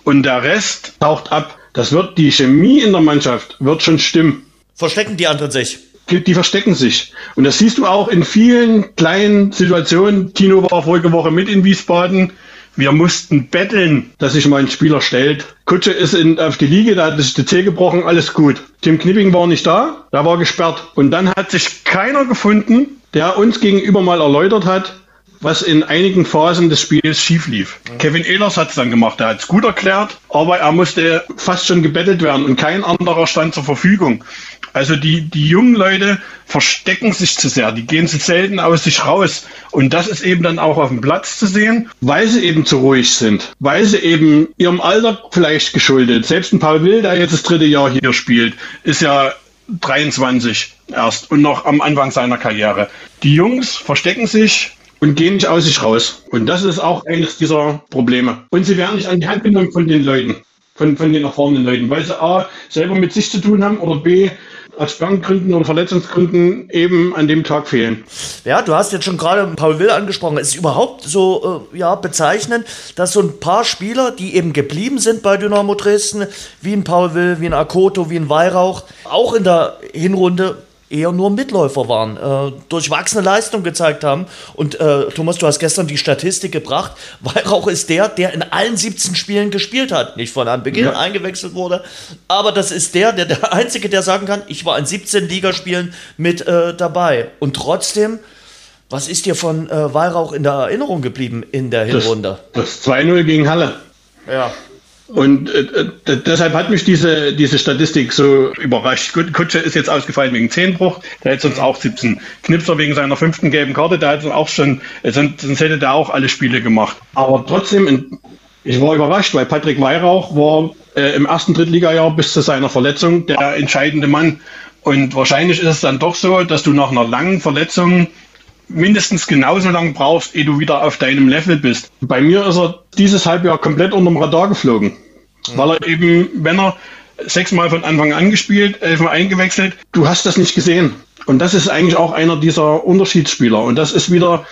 Und der Rest taucht ab. Das wird die Chemie in der Mannschaft wird schon stimmen. Verstecken die anderen sich? Die die verstecken sich. Und das siehst du auch in vielen kleinen Situationen. Tino war vorige Woche mit in Wiesbaden. Wir mussten betteln, dass sich mal ein Spieler stellt. Kutsche ist in, auf die Liege, da hat sich die Zeh gebrochen, alles gut. Tim Knipping war nicht da, da war gesperrt. Und dann hat sich keiner gefunden, der uns gegenüber mal erläutert hat, was in einigen Phasen des Spiels schief lief. Kevin Ehlers hat es dann gemacht, er hat es gut erklärt, aber er musste fast schon gebettelt werden und kein anderer stand zur Verfügung. Also die, die jungen Leute verstecken sich zu sehr, die gehen zu selten aus sich raus. Und das ist eben dann auch auf dem Platz zu sehen, weil sie eben zu ruhig sind, weil sie eben ihrem Alter vielleicht geschuldet. Selbst ein Paul Will, der jetzt das dritte Jahr hier spielt, ist ja 23 erst und noch am Anfang seiner Karriere. Die Jungs verstecken sich und gehen nicht aus sich raus. Und das ist auch eines dieser Probleme. Und sie werden nicht an die Hand genommen von den Leuten, von, von den erfahrenen Leuten, weil sie A, selber mit sich zu tun haben oder B, aus Sperrengründen oder Verletzungsgründen eben an dem Tag fehlen. Ja, du hast jetzt schon gerade Paul Will angesprochen. Es ist überhaupt so äh, ja, bezeichnend, dass so ein paar Spieler, die eben geblieben sind bei Dynamo Dresden, wie ein Paul Will, wie ein Akoto, wie ein Weihrauch, auch in der Hinrunde eher nur Mitläufer waren, äh, durchwachsene Leistung gezeigt haben. Und äh, Thomas, du hast gestern die Statistik gebracht. Weihrauch ist der, der in allen 17 Spielen gespielt hat. Nicht von Anbeginn Ja. eingewechselt wurde, aber das ist der, der der Einzige, der sagen kann, ich war in 17 Ligaspielen mit äh, dabei. Und trotzdem, was ist dir von äh, Weihrauch in der Erinnerung geblieben in der Das, Hinrunde? das 2-0 gegen Halle. Ja. Und äh, deshalb hat mich diese, diese Statistik so überrascht. Kutsche ist jetzt ausgefallen wegen Zehnbruch, der hätte sonst auch 17. Knipser wegen seiner fünften gelben Karte, der hat auch schon, sonst, sonst hätte der auch alle Spiele gemacht. Aber trotzdem, ich war überrascht, weil Patrick Weihrauch war äh, im ersten Drittligajahr bis zu seiner Verletzung der entscheidende Mann. Und wahrscheinlich ist es dann doch so, dass du nach einer langen Verletzung mindestens genauso lang brauchst, ehe du wieder auf deinem Level bist. Bei mir ist er dieses Halbjahr komplett unterm Radar geflogen, weil er eben, wenn er sechsmal von Anfang an gespielt, elfmal eingewechselt, du hast das nicht gesehen. Und das ist eigentlich auch einer dieser Unterschiedsspieler. Und das ist wieder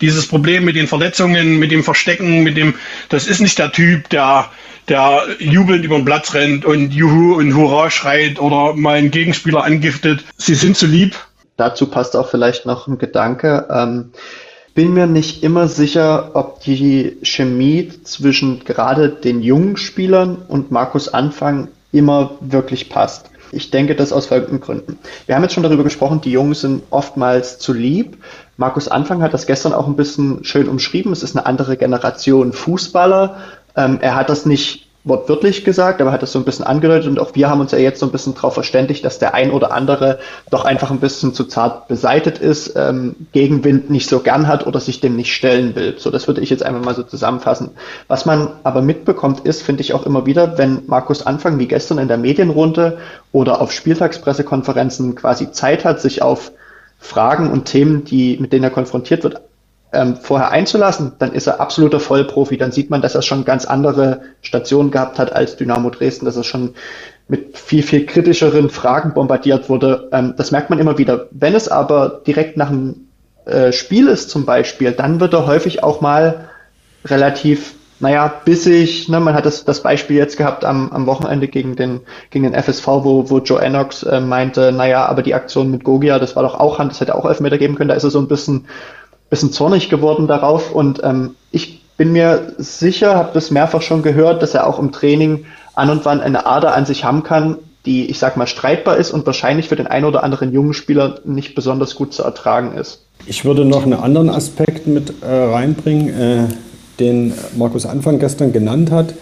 dieses Problem mit den Verletzungen, mit dem Verstecken, mit dem, das ist nicht der Typ, der, der jubelnd über den Platz rennt und Juhu und Hurra schreit oder mal einen Gegenspieler angiftet. Sie sind zu lieb dazu passt auch vielleicht noch ein Gedanke. Ähm, bin mir nicht immer sicher, ob die Chemie zwischen gerade den jungen Spielern und Markus Anfang immer wirklich passt. Ich denke das aus folgenden Gründen. Wir haben jetzt schon darüber gesprochen, die Jungen sind oftmals zu lieb. Markus Anfang hat das gestern auch ein bisschen schön umschrieben. Es ist eine andere Generation Fußballer. Ähm, er hat das nicht wortwörtlich gesagt, aber hat das so ein bisschen angedeutet und auch wir haben uns ja jetzt so ein bisschen darauf verständigt, dass der ein oder andere doch einfach ein bisschen zu zart beseitet ist, ähm, Gegenwind nicht so gern hat oder sich dem nicht stellen will. So, das würde ich jetzt einfach mal so zusammenfassen. Was man aber mitbekommt ist, finde ich auch immer wieder, wenn Markus Anfang wie gestern in der Medienrunde oder auf Spieltagspressekonferenzen quasi Zeit hat, sich auf Fragen und Themen, die, mit denen er konfrontiert wird, ähm, vorher einzulassen, dann ist er absoluter Vollprofi. Dann sieht man, dass er schon ganz andere Stationen gehabt hat als Dynamo Dresden, dass er schon mit viel, viel kritischeren Fragen bombardiert wurde. Ähm, das merkt man immer wieder. Wenn es aber direkt nach einem äh, Spiel ist zum Beispiel, dann wird er häufig auch mal relativ naja, bissig, ne, man hat das, das Beispiel jetzt gehabt am, am Wochenende gegen den, gegen den FSV, wo, wo Joe Enox äh, meinte, naja, aber die Aktion mit Gogia, das war doch auch Hand, das hätte auch Elfmeter geben können, da ist er so ein bisschen bisschen zornig geworden darauf und ähm, ich bin mir sicher, habe das mehrfach schon gehört, dass er auch im Training an und wann eine Ader an sich haben kann, die, ich sag mal, streitbar ist und wahrscheinlich für den einen oder anderen jungen Spieler nicht besonders gut zu ertragen ist. Ich würde noch einen anderen Aspekt mit äh, reinbringen, äh, den Markus Anfang gestern genannt hat.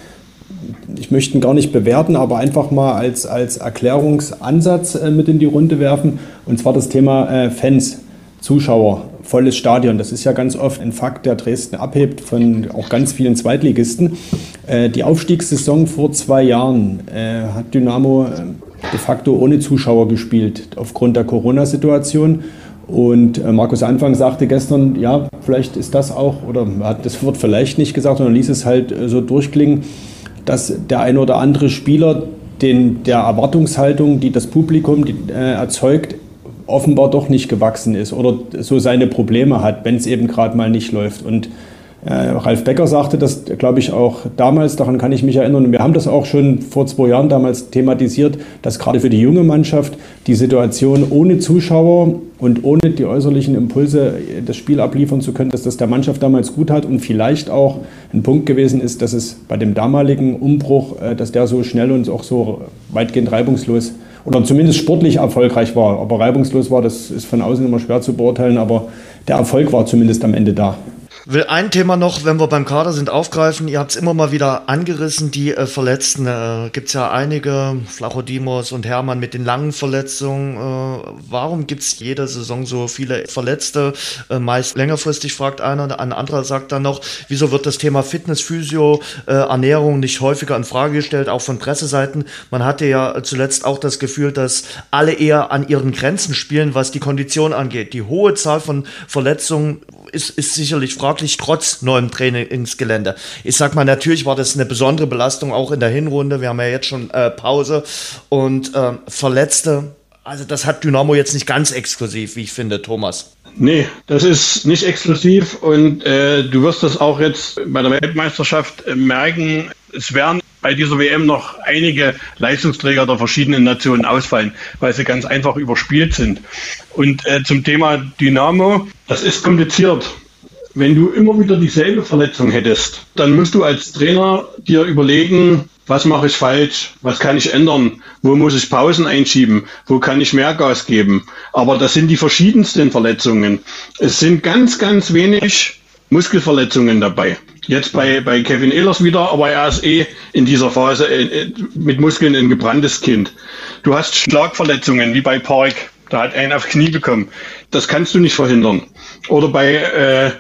Ich möchte ihn gar nicht bewerten, aber einfach mal als, als Erklärungsansatz äh, mit in die Runde werfen. Und zwar das Thema äh, Fans, Zuschauer volles Stadion. Das ist ja ganz oft ein Fakt, der Dresden abhebt von auch ganz vielen Zweitligisten. Äh, die Aufstiegssaison vor zwei Jahren äh, hat Dynamo äh, de facto ohne Zuschauer gespielt, aufgrund der Corona-Situation. Und Markus Anfang sagte gestern, ja, vielleicht ist das auch, oder er hat das Wort vielleicht nicht gesagt, sondern ließ es halt so durchklingen, dass der ein oder andere Spieler den, der Erwartungshaltung, die das Publikum die, äh, erzeugt, offenbar doch nicht gewachsen ist oder so seine Probleme hat, wenn es eben gerade mal nicht läuft. Und äh, Ralf Becker sagte das, glaube ich, auch damals, daran kann ich mich erinnern. Wir haben das auch schon vor zwei Jahren damals thematisiert, dass gerade für die junge Mannschaft die Situation ohne Zuschauer und ohne die äußerlichen Impulse das Spiel abliefern zu können, dass das der Mannschaft damals gut hat und vielleicht auch ein Punkt gewesen ist, dass es bei dem damaligen Umbruch, äh, dass der so schnell und auch so weitgehend reibungslos oder zumindest sportlich erfolgreich war. Aber reibungslos war, das ist von außen immer schwer zu beurteilen, aber der Erfolg war zumindest am Ende da. Will ein Thema noch, wenn wir beim Kader sind, aufgreifen. Ihr habt es immer mal wieder angerissen, die äh, Verletzten. Äh, Gibt es ja einige, Flachodimos und Hermann mit den langen Verletzungen. Äh, warum gibt es jede Saison so viele Verletzte? Äh, meist längerfristig fragt einer, ein anderer sagt dann noch, wieso wird das Thema Fitness, Physio, äh, Ernährung nicht häufiger in Frage gestellt, auch von Presseseiten. Man hatte ja zuletzt auch das Gefühl, dass alle eher an ihren Grenzen spielen, was die Kondition angeht. Die hohe Zahl von Verletzungen ist, ist sicherlich fraglich, trotz neuem Trainingsgelände. Ich sag mal, natürlich war das eine besondere Belastung auch in der Hinrunde. Wir haben ja jetzt schon äh, Pause und äh, Verletzte. Also das hat Dynamo jetzt nicht ganz exklusiv, wie ich finde, Thomas. Nee, das ist nicht exklusiv und äh, du wirst das auch jetzt bei der Weltmeisterschaft äh, merken. Es werden bei dieser WM noch einige Leistungsträger der verschiedenen Nationen ausfallen, weil sie ganz einfach überspielt sind. Und äh, zum Thema Dynamo, das ist kompliziert. Wenn du immer wieder dieselbe Verletzung hättest, dann musst du als Trainer dir überlegen, was mache ich falsch, was kann ich ändern, wo muss ich Pausen einschieben, wo kann ich mehr Gas geben. Aber das sind die verschiedensten Verletzungen. Es sind ganz, ganz wenig Muskelverletzungen dabei. Jetzt bei, bei Kevin Ehlers wieder, aber er ist eh in dieser Phase äh, mit Muskeln ein gebranntes Kind. Du hast Schlagverletzungen, wie bei Park. Da hat einen auf Knie bekommen. Das kannst du nicht verhindern. Oder bei äh,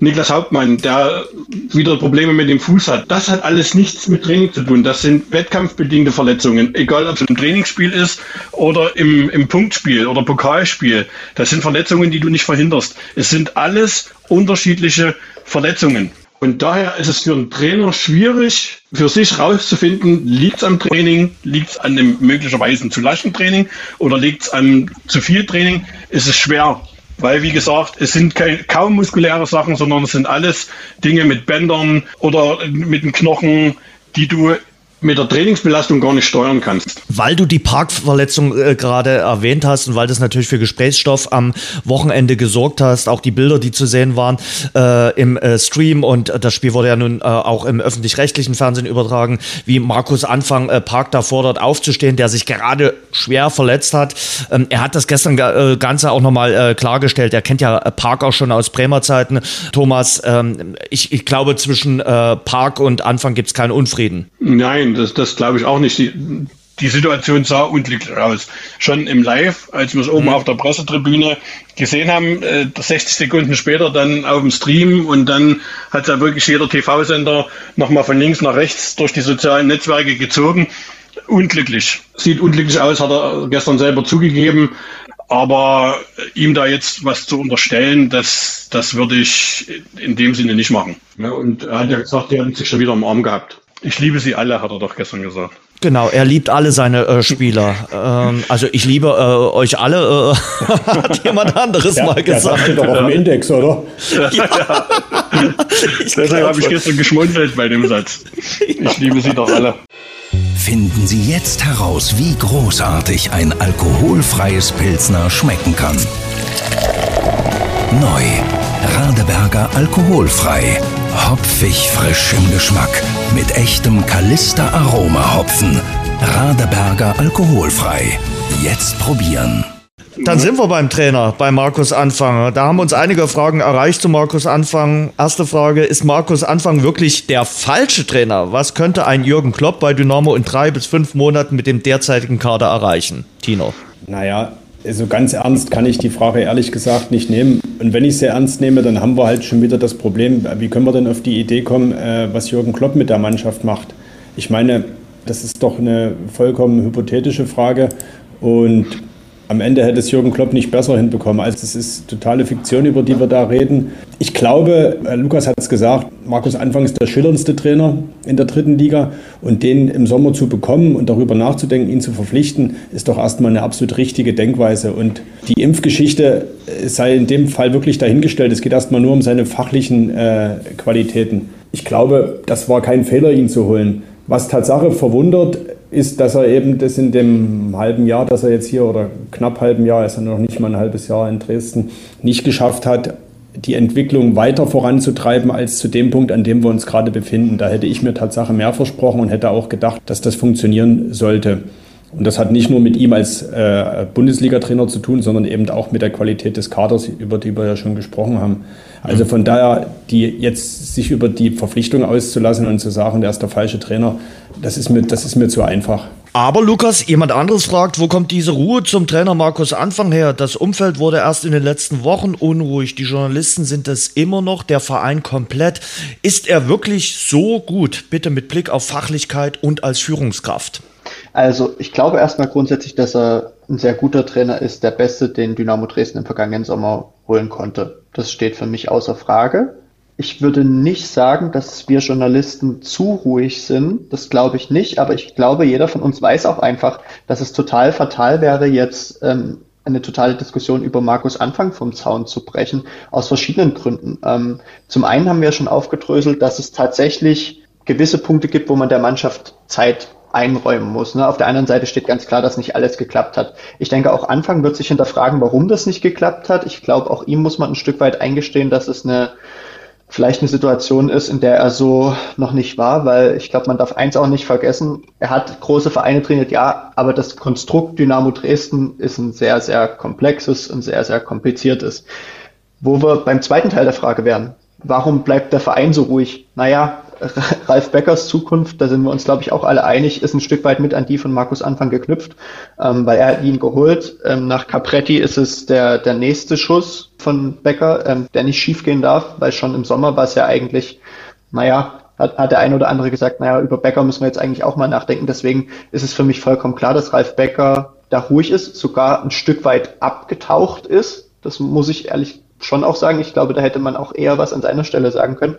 Niklas Hauptmann, der wieder Probleme mit dem Fuß hat. Das hat alles nichts mit Training zu tun. Das sind wettkampfbedingte Verletzungen. Egal, ob es im Trainingsspiel ist oder im, im Punktspiel oder Pokalspiel. Das sind Verletzungen, die du nicht verhinderst. Es sind alles unterschiedliche Verletzungen. Und daher ist es für einen Trainer schwierig, für sich rauszufinden, liegt es am Training, liegt es an dem möglicherweise zu laschen Training oder liegt es an zu viel Training, ist es schwer. Weil, wie gesagt, es sind kein, kaum muskuläre Sachen, sondern es sind alles Dinge mit Bändern oder mit den Knochen, die du mit der Trainingsbelastung gar nicht steuern kannst. Weil du die Parkverletzung äh, gerade erwähnt hast und weil das natürlich für Gesprächsstoff am Wochenende gesorgt hast, auch die Bilder, die zu sehen waren äh, im äh, Stream und das Spiel wurde ja nun äh, auch im öffentlich-rechtlichen Fernsehen übertragen, wie Markus Anfang äh, Park da fordert aufzustehen, der sich gerade schwer verletzt hat. Ähm, er hat das gestern äh, Ganze auch nochmal äh, klargestellt. Er kennt ja Park auch schon aus Bremer Zeiten. Thomas, ähm, ich, ich glaube, zwischen äh, Park und Anfang gibt es keinen Unfrieden. Nein, Nein, das, das glaube ich auch nicht. Die, die Situation sah unglücklich aus. Schon im Live, als wir es oben mhm. auf der Pressetribüne gesehen haben, äh, 60 Sekunden später dann auf dem Stream und dann hat ja wirklich jeder TV-Sender nochmal von links nach rechts durch die sozialen Netzwerke gezogen. Unglücklich. Sieht unglücklich aus, hat er gestern selber zugegeben. Aber ihm da jetzt was zu unterstellen, das, das würde ich in dem Sinne nicht machen. Ja, und er hat ja gesagt, er hat sich schon wieder im Arm gehabt. Ich liebe sie alle, hat er doch gestern gesagt. Genau, er liebt alle seine äh, Spieler. ähm, also ich liebe äh, euch alle, äh, hat jemand anderes ja, mal gesagt. Das doch auf dem Index, oder? Ja. Deshalb habe ich gestern geschmunzelt bei dem Satz. Ich liebe sie doch alle. Finden Sie jetzt heraus, wie großartig ein alkoholfreies Pilsner schmecken kann. Neu. Radeberger alkoholfrei. Hopfig frisch im Geschmack. Mit echtem Kalister Aroma Hopfen. Radeberger alkoholfrei. Jetzt probieren. Dann sind wir beim Trainer, bei Markus Anfang. Da haben uns einige Fragen erreicht zu Markus Anfang. Erste Frage, ist Markus Anfang wirklich der falsche Trainer? Was könnte ein Jürgen Klopp bei Dynamo in drei bis fünf Monaten mit dem derzeitigen Kader erreichen? Tino. Naja, so ganz ernst kann ich die Frage ehrlich gesagt nicht nehmen. Und wenn ich sie ernst nehme, dann haben wir halt schon wieder das Problem, wie können wir denn auf die Idee kommen, äh, was Jürgen Klopp mit der Mannschaft macht? Ich meine, das ist doch eine vollkommen hypothetische Frage. Und am Ende hätte es Jürgen Klopp nicht besser hinbekommen. Also es ist totale Fiktion, über die wir da reden. Ich glaube, äh, Lukas hat es gesagt, Markus Anfang ist der schillerndste Trainer in der dritten Liga und den im Sommer zu bekommen und darüber nachzudenken, ihn zu verpflichten, ist doch erstmal eine absolut richtige Denkweise. Und die Impfgeschichte äh, sei in dem Fall wirklich dahingestellt. Es geht erstmal nur um seine fachlichen äh, Qualitäten. Ich glaube, das war kein Fehler, ihn zu holen. Was Tatsache verwundert, ist, dass er eben das in dem halben Jahr, dass er jetzt hier oder knapp halben Jahr, ist er noch nicht mal ein halbes Jahr in Dresden, nicht geschafft hat, die Entwicklung weiter voranzutreiben als zu dem Punkt, an dem wir uns gerade befinden. Da hätte ich mir Tatsache mehr versprochen und hätte auch gedacht, dass das funktionieren sollte. Und das hat nicht nur mit ihm als äh, Bundesliga-Trainer zu tun, sondern eben auch mit der Qualität des Kaders, über die wir ja schon gesprochen haben. Also von daher, die jetzt sich über die Verpflichtung auszulassen und zu sagen, der ist der falsche Trainer, das ist mir, das ist mir zu einfach. Aber Lukas, jemand anderes fragt, wo kommt diese Ruhe zum Trainer Markus Anfang her? Das Umfeld wurde erst in den letzten Wochen unruhig. Die Journalisten sind es immer noch, der Verein komplett. Ist er wirklich so gut? Bitte mit Blick auf Fachlichkeit und als Führungskraft. Also ich glaube erstmal grundsätzlich, dass er ein sehr guter Trainer ist, der Beste, den Dynamo Dresden im vergangenen Sommer holen konnte. Das steht für mich außer Frage. Ich würde nicht sagen, dass wir Journalisten zu ruhig sind. Das glaube ich nicht. Aber ich glaube, jeder von uns weiß auch einfach, dass es total fatal wäre, jetzt ähm, eine totale Diskussion über Markus Anfang vom Zaun zu brechen, aus verschiedenen Gründen. Ähm, zum einen haben wir schon aufgedröselt, dass es tatsächlich gewisse Punkte gibt, wo man der Mannschaft Zeit einräumen muss. Ne? Auf der anderen Seite steht ganz klar, dass nicht alles geklappt hat. Ich denke, auch Anfang wird sich hinterfragen, warum das nicht geklappt hat. Ich glaube, auch ihm muss man ein Stück weit eingestehen, dass es eine vielleicht eine Situation ist, in der er so noch nicht war, weil ich glaube, man darf eins auch nicht vergessen, er hat große Vereine trainiert, ja, aber das Konstrukt Dynamo Dresden ist ein sehr, sehr komplexes und sehr, sehr kompliziertes. Wo wir beim zweiten Teil der Frage wären, warum bleibt der Verein so ruhig? Naja, Ralf Beckers Zukunft, da sind wir uns, glaube ich, auch alle einig, ist ein Stück weit mit an die von Markus Anfang geknüpft, ähm, weil er hat ihn geholt. Ähm, nach Capretti ist es der, der nächste Schuss von Becker, ähm, der nicht schiefgehen darf, weil schon im Sommer war es ja eigentlich, naja, hat, hat der eine oder andere gesagt, naja, über Becker müssen wir jetzt eigentlich auch mal nachdenken. Deswegen ist es für mich vollkommen klar, dass Ralf Becker da ruhig ist, sogar ein Stück weit abgetaucht ist. Das muss ich ehrlich schon auch sagen. Ich glaube, da hätte man auch eher was an seiner Stelle sagen können.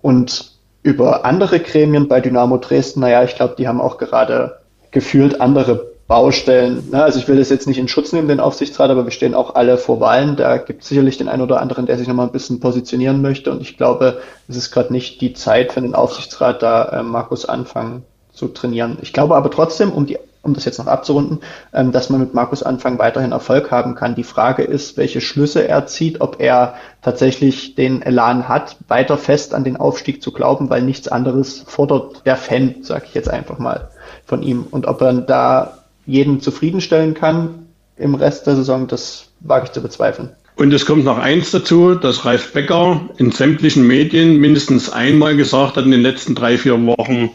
Und über andere Gremien bei Dynamo Dresden, naja, ich glaube, die haben auch gerade gefühlt andere Baustellen. Ne? Also ich will das jetzt nicht in Schutz nehmen, den Aufsichtsrat, aber wir stehen auch alle vor Wahlen. Da gibt es sicherlich den einen oder anderen, der sich nochmal ein bisschen positionieren möchte. Und ich glaube, es ist gerade nicht die Zeit für den Aufsichtsrat, da äh, Markus Anfang zu trainieren. Ich glaube aber trotzdem, um die um das jetzt noch abzurunden, ähm, dass man mit Markus Anfang weiterhin Erfolg haben kann. Die Frage ist, welche Schlüsse er zieht, ob er tatsächlich den Elan hat, weiter fest an den Aufstieg zu glauben, weil nichts anderes fordert der Fan, sage ich jetzt einfach mal, von ihm. Und ob er da jeden zufriedenstellen kann im Rest der Saison, das wage ich zu bezweifeln. Und es kommt noch eins dazu, dass Ralf Becker in sämtlichen Medien mindestens einmal gesagt hat in den letzten drei, vier Wochen,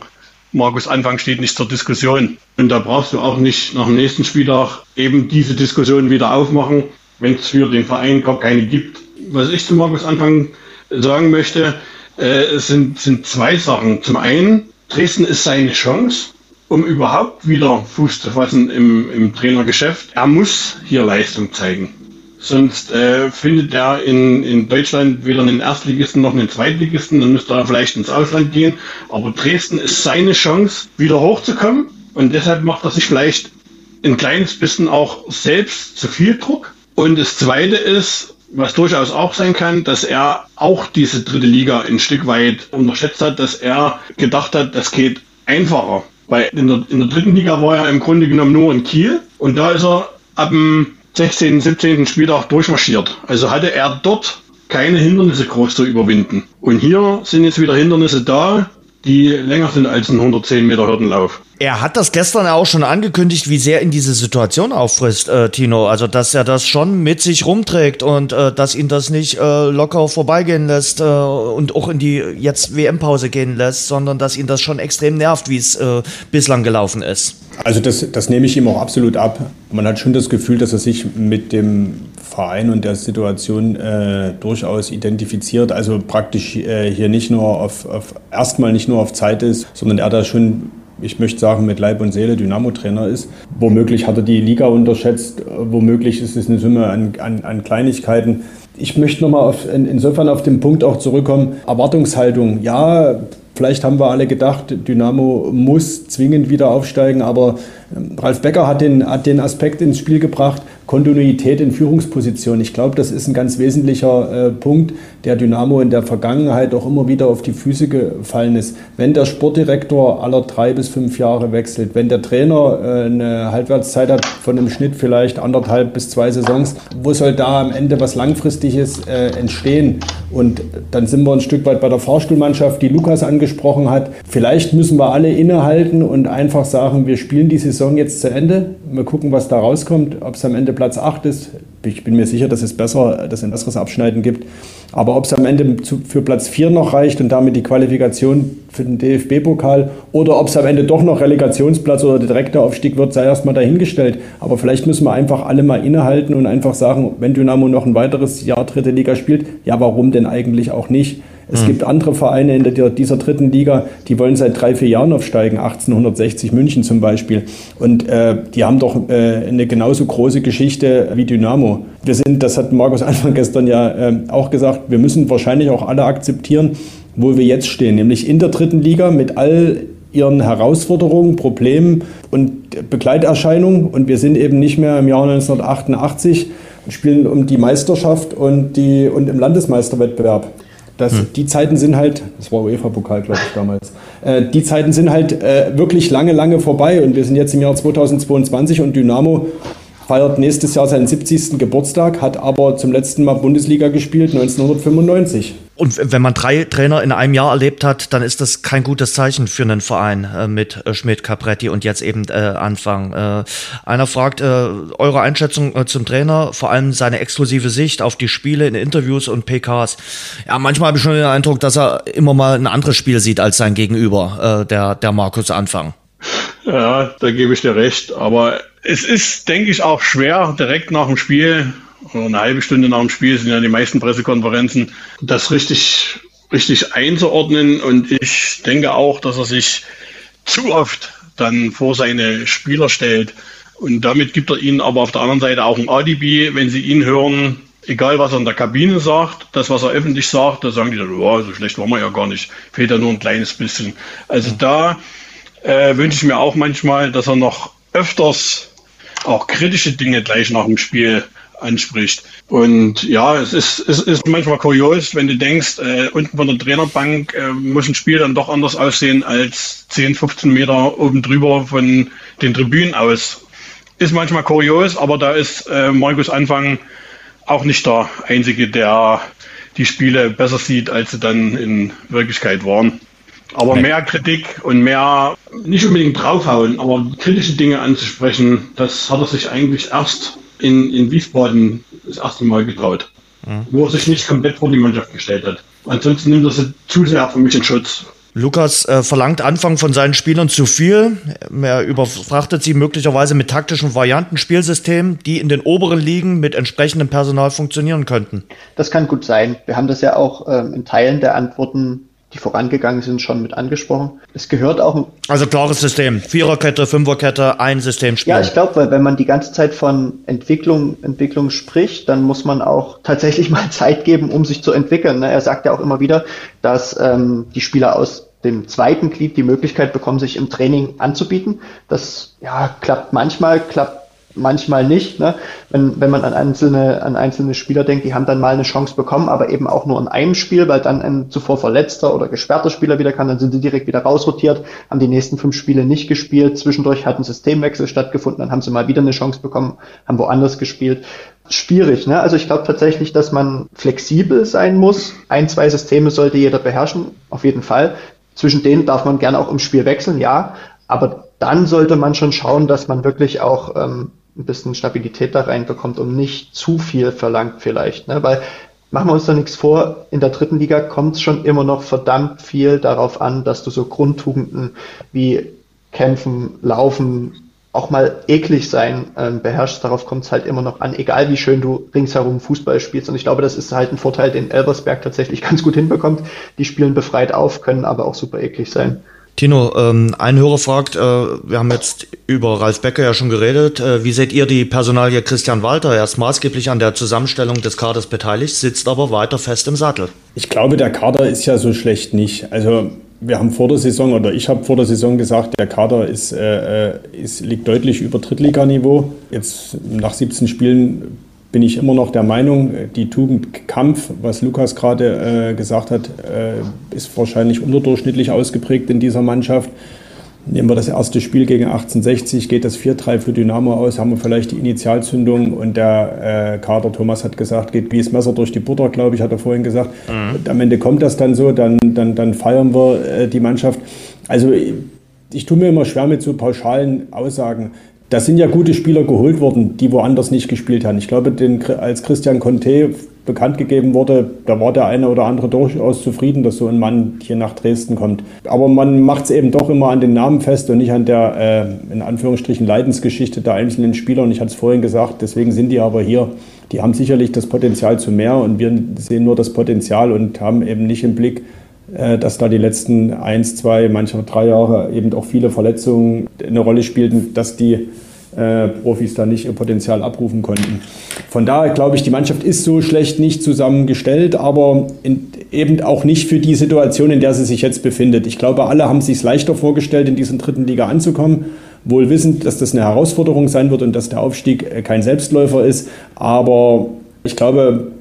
Markus Anfang steht nicht zur Diskussion. Und da brauchst du auch nicht nach dem nächsten Spieltag eben diese Diskussion wieder aufmachen, wenn es für den Verein gar keine gibt. Was ich zu Markus Anfang sagen möchte, äh, sind, sind zwei Sachen. Zum einen, Dresden ist seine Chance, um überhaupt wieder Fuß zu fassen im, im Trainergeschäft. Er muss hier Leistung zeigen. Sonst äh, findet er in, in Deutschland weder einen Erstligisten noch einen Zweitligisten, dann müsste er vielleicht ins Ausland gehen. Aber Dresden ist seine Chance, wieder hochzukommen. Und deshalb macht er sich vielleicht ein kleines bisschen auch selbst zu viel Druck. Und das Zweite ist, was durchaus auch sein kann, dass er auch diese dritte Liga ein Stück weit unterschätzt hat, dass er gedacht hat, das geht einfacher. Weil in der, in der dritten Liga war er im Grunde genommen nur in Kiel und da ist er ab dem 16., 17. Spieltag durchmarschiert. Also hatte er dort keine Hindernisse groß zu überwinden. Und hier sind jetzt wieder Hindernisse da, die länger sind als ein 110 Meter Hürdenlauf. Er hat das gestern auch schon angekündigt, wie sehr ihn diese Situation auffrisst, äh, Tino. Also, dass er das schon mit sich rumträgt und äh, dass ihn das nicht äh, locker vorbeigehen lässt äh, und auch in die jetzt WM-Pause gehen lässt, sondern dass ihn das schon extrem nervt, wie es äh, bislang gelaufen ist. Also, das, das nehme ich ihm auch absolut ab. Man hat schon das Gefühl, dass er sich mit dem Verein und der Situation äh, durchaus identifiziert. Also praktisch äh, hier nicht nur auf, auf erstmal nicht nur auf Zeit ist, sondern er da schon ich möchte sagen, mit Leib und Seele Dynamo-Trainer ist. Womöglich hat er die Liga unterschätzt, womöglich ist es eine Summe an, an, an Kleinigkeiten. Ich möchte nochmal in, insofern auf den Punkt auch zurückkommen. Erwartungshaltung. Ja, vielleicht haben wir alle gedacht, Dynamo muss zwingend wieder aufsteigen, aber ähm, Ralf Becker hat den, hat den Aspekt ins Spiel gebracht, Kontinuität in Führungspositionen. Ich glaube, das ist ein ganz wesentlicher äh, Punkt, der Dynamo in der Vergangenheit auch immer wieder auf die Füße gefallen ist. Wenn der Sportdirektor aller drei bis fünf Jahre wechselt, wenn der Trainer äh, eine Halbwertszeit hat von im Schnitt vielleicht anderthalb bis zwei Saisons, wo soll da am Ende was Langfristiges äh, entstehen? Und dann sind wir ein Stück weit bei der Fahrstuhlmannschaft, die Lukas angesprochen hat. Vielleicht müssen wir alle innehalten und einfach sagen, wir spielen die Saison jetzt zu Ende. Wir gucken, was da rauskommt, ob es am Ende Platz 8 ist. Ich bin mir sicher, dass es besser, dass es ein besseres Abschneiden gibt. Aber ob es am Ende für Platz 4 noch reicht und damit die Qualifikation für den DFB-Pokal oder ob es am Ende doch noch Relegationsplatz oder direkter Aufstieg wird, sei erstmal dahingestellt. Aber vielleicht müssen wir einfach alle mal innehalten und einfach sagen, wenn Dynamo noch ein weiteres Jahr dritte Liga spielt, ja, warum denn eigentlich auch nicht? Es mhm. gibt andere Vereine in der, dieser dritten Liga, die wollen seit drei, vier Jahren aufsteigen, 1860 München zum Beispiel. Und äh, die haben doch äh, eine genauso große Geschichte wie Dynamo. Wir sind, das hat Markus Anfang gestern ja äh, auch gesagt, wir müssen wahrscheinlich auch alle akzeptieren, wo wir jetzt stehen, nämlich in der dritten Liga mit all ihren Herausforderungen, Problemen und Begleiterscheinungen. Und wir sind eben nicht mehr im Jahr 1988 und spielen um die Meisterschaft und, die, und im Landesmeisterwettbewerb. Das, hm. Die Zeiten sind halt, das war UEFA-Pokal, glaube ich, damals. Äh, die Zeiten sind halt äh, wirklich lange, lange vorbei und wir sind jetzt im Jahr 2022 und Dynamo feiert nächstes Jahr seinen 70. Geburtstag, hat aber zum letzten Mal Bundesliga gespielt 1995. Und wenn man drei Trainer in einem Jahr erlebt hat, dann ist das kein gutes Zeichen für einen Verein äh, mit äh, Schmidt, Capretti und jetzt eben äh, Anfang. Äh, einer fragt äh, eure Einschätzung äh, zum Trainer, vor allem seine exklusive Sicht auf die Spiele in Interviews und PKs. Ja, manchmal habe ich schon den Eindruck, dass er immer mal ein anderes Spiel sieht als sein Gegenüber, äh, der, der Markus Anfang. Ja, da gebe ich dir recht. Aber es ist, denke ich, auch schwer, direkt nach dem Spiel eine halbe Stunde nach dem Spiel sind ja die meisten Pressekonferenzen, das richtig, richtig einzuordnen. Und ich denke auch, dass er sich zu oft dann vor seine Spieler stellt. Und damit gibt er ihnen aber auf der anderen Seite auch ein Alibi, wenn sie ihn hören, egal was er in der Kabine sagt, das, was er öffentlich sagt, da sagen die dann, oh, so schlecht war man ja gar nicht, fehlt ja nur ein kleines bisschen. Also da äh, wünsche ich mir auch manchmal, dass er noch öfters auch kritische Dinge gleich nach dem Spiel anspricht. Und ja, es ist, es ist manchmal kurios, wenn du denkst, äh, unten von der Trainerbank äh, muss ein Spiel dann doch anders aussehen als 10, 15 Meter oben drüber von den Tribünen aus. Ist manchmal kurios, aber da ist äh, Markus Anfang auch nicht der Einzige, der die Spiele besser sieht, als sie dann in Wirklichkeit waren. Aber mehr Kritik und mehr, nicht unbedingt draufhauen, aber kritische Dinge anzusprechen, das hat er sich eigentlich erst in, in Wiesbaden das erste Mal getraut. Mhm. Wo er sich nicht komplett vor die Mannschaft gestellt hat. Ansonsten nimmt er sie zu sehr für mich in Schutz. Lukas äh, verlangt Anfang von seinen Spielern zu viel. Er überfrachtet sie möglicherweise mit taktischen Varianten, Spielsystemen, die in den oberen Ligen mit entsprechendem Personal funktionieren könnten. Das kann gut sein. Wir haben das ja auch ähm, in Teilen der Antworten die vorangegangen sind, schon mit angesprochen. Es gehört auch. Also klares System. Viererkette, Fünferkette, ein System spielen. Ja, ich glaube, weil wenn man die ganze Zeit von Entwicklung, Entwicklung spricht, dann muss man auch tatsächlich mal Zeit geben, um sich zu entwickeln. Ne? Er sagt ja auch immer wieder, dass ähm, die Spieler aus dem zweiten Glied die Möglichkeit bekommen, sich im Training anzubieten. Das ja, klappt manchmal, klappt manchmal nicht. Ne? Wenn, wenn man an einzelne, an einzelne Spieler denkt, die haben dann mal eine Chance bekommen, aber eben auch nur in einem Spiel, weil dann ein zuvor verletzter oder gesperrter Spieler wieder kann, dann sind sie direkt wieder rausrotiert, haben die nächsten fünf Spiele nicht gespielt. Zwischendurch hat ein Systemwechsel stattgefunden, dann haben sie mal wieder eine Chance bekommen, haben woanders gespielt. Schwierig, ne? Also ich glaube tatsächlich, dass man flexibel sein muss. Ein, zwei Systeme sollte jeder beherrschen, auf jeden Fall. Zwischen denen darf man gerne auch im Spiel wechseln, ja. Aber dann sollte man schon schauen, dass man wirklich auch ähm, ein bisschen Stabilität da reinbekommt und nicht zu viel verlangt vielleicht. Ne? Weil machen wir uns da nichts vor, in der dritten Liga kommt es schon immer noch verdammt viel darauf an, dass du so Grundtugenden wie Kämpfen, Laufen, auch mal eklig sein ähm, beherrschst. Darauf kommt es halt immer noch an, egal wie schön du ringsherum Fußball spielst. Und ich glaube, das ist halt ein Vorteil, den Elversberg tatsächlich ganz gut hinbekommt. Die spielen befreit auf, können aber auch super eklig sein. Tino, ähm, ein Hörer fragt, äh, wir haben jetzt über Ralf Becker ja schon geredet, äh, wie seht ihr die Personalie Christian Walter? Er ist maßgeblich an der Zusammenstellung des Kaders beteiligt, sitzt aber weiter fest im Sattel. Ich glaube, der Kader ist ja so schlecht nicht. Also wir haben vor der Saison oder ich habe vor der Saison gesagt, der Kader ist, äh, äh ist, liegt deutlich über Drittliganiveau. Jetzt nach 17 Spielen bin ich immer noch der Meinung, die Tugend Kampf, was Lukas gerade äh, gesagt hat, äh, ist wahrscheinlich unterdurchschnittlich ausgeprägt in dieser Mannschaft. Nehmen wir das erste Spiel gegen 1860, geht das 4-3 für Dynamo aus, haben wir vielleicht die Initialzündung und der äh, Kader, Thomas hat gesagt, geht wie das Messer durch die Butter, glaube ich, hat er vorhin gesagt. Mhm. Am Ende kommt das dann so, dann, dann, dann feiern wir äh, die Mannschaft. Also ich, ich tue mir immer schwer mit so pauschalen Aussagen da sind ja gute Spieler geholt worden, die woanders nicht gespielt haben. Ich glaube, den, als Christian Conte bekannt gegeben wurde, da war der eine oder andere durchaus zufrieden, dass so ein Mann hier nach Dresden kommt. Aber man macht es eben doch immer an den Namen fest und nicht an der, äh, in Anführungsstrichen, Leidensgeschichte der einzelnen Spieler. Und ich hatte es vorhin gesagt, deswegen sind die aber hier. Die haben sicherlich das Potenzial zu mehr und wir sehen nur das Potenzial und haben eben nicht im Blick, dass da die letzten eins, zwei, manchmal drei Jahre eben auch viele Verletzungen eine Rolle spielten, dass die äh, Profis da nicht ihr Potenzial abrufen konnten. Von daher glaube ich, die Mannschaft ist so schlecht nicht zusammengestellt, aber in, eben auch nicht für die Situation, in der sie sich jetzt befindet. Ich glaube, alle haben sich es leichter vorgestellt, in diesen dritten Liga anzukommen, wohl wissend, dass das eine Herausforderung sein wird und dass der Aufstieg äh, kein Selbstläufer ist. Aber ich glaube,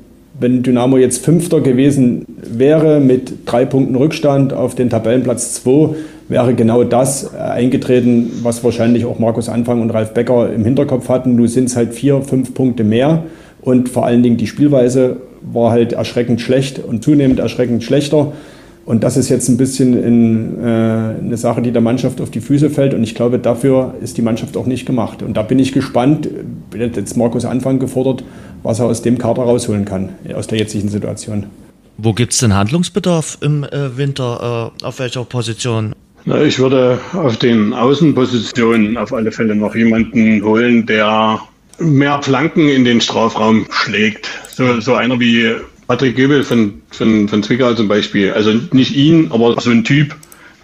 wenn Dynamo jetzt Fünfter gewesen wäre mit drei Punkten Rückstand auf den Tabellenplatz 2, wäre genau das äh, eingetreten, was wahrscheinlich auch Markus Anfang und Ralf Becker im Hinterkopf hatten. Nun sind es halt vier, fünf Punkte mehr und vor allen Dingen die Spielweise war halt erschreckend schlecht und zunehmend erschreckend schlechter. Und das ist jetzt ein bisschen in, äh, eine Sache, die der Mannschaft auf die Füße fällt. Und ich glaube, dafür ist die Mannschaft auch nicht gemacht. Und da bin ich gespannt, jetzt Markus Anfang gefordert, was er aus dem Kader rausholen kann, aus der jetzigen Situation. Wo gibt es denn Handlungsbedarf im äh, Winter? Äh, auf welcher Position? Na, ich würde auf den Außenpositionen auf alle Fälle noch jemanden holen, der mehr Flanken in den Strafraum schlägt. So, so einer wie Patrick Göbel von, von, von Zwickau zum Beispiel. Also nicht ihn, aber so ein Typ,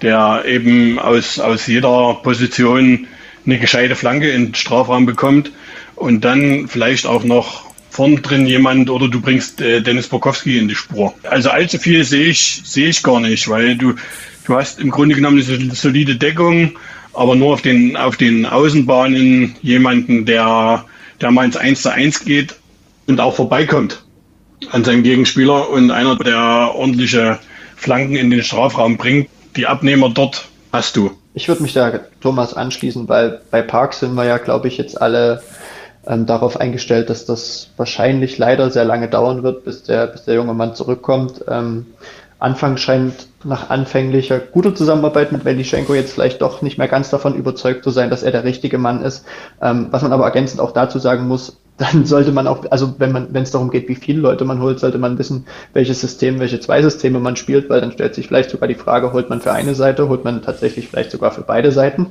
der eben aus, aus jeder Position eine gescheite Flanke in den Strafraum bekommt und dann vielleicht auch noch vorn drin jemand oder du bringst äh, Dennis Borkowski in die Spur. Also allzu viel sehe ich, sehe ich gar nicht, weil du, du hast im Grunde genommen eine solide Deckung, aber nur auf den, auf den Außenbahnen jemanden, der, der mal ins 1 zu 1 geht und auch vorbeikommt an seinem Gegenspieler und einer, der ordentliche Flanken in den Strafraum bringt. Die Abnehmer dort hast du. Ich würde mich da Thomas anschließen, weil bei Park sind wir ja, glaube ich, jetzt alle ähm, darauf eingestellt, dass das wahrscheinlich leider sehr lange dauern wird, bis der, bis der junge Mann zurückkommt. Ähm, Anfang scheint nach anfänglicher guter Zusammenarbeit mit Welischenko jetzt vielleicht doch nicht mehr ganz davon überzeugt zu sein, dass er der richtige Mann ist. Ähm, was man aber ergänzend auch dazu sagen muss, dann sollte man auch, also wenn man, wenn es darum geht, wie viele Leute man holt, sollte man wissen, welches System, welche zwei Systeme man spielt, weil dann stellt sich vielleicht sogar die Frage, holt man für eine Seite, holt man tatsächlich vielleicht sogar für beide Seiten.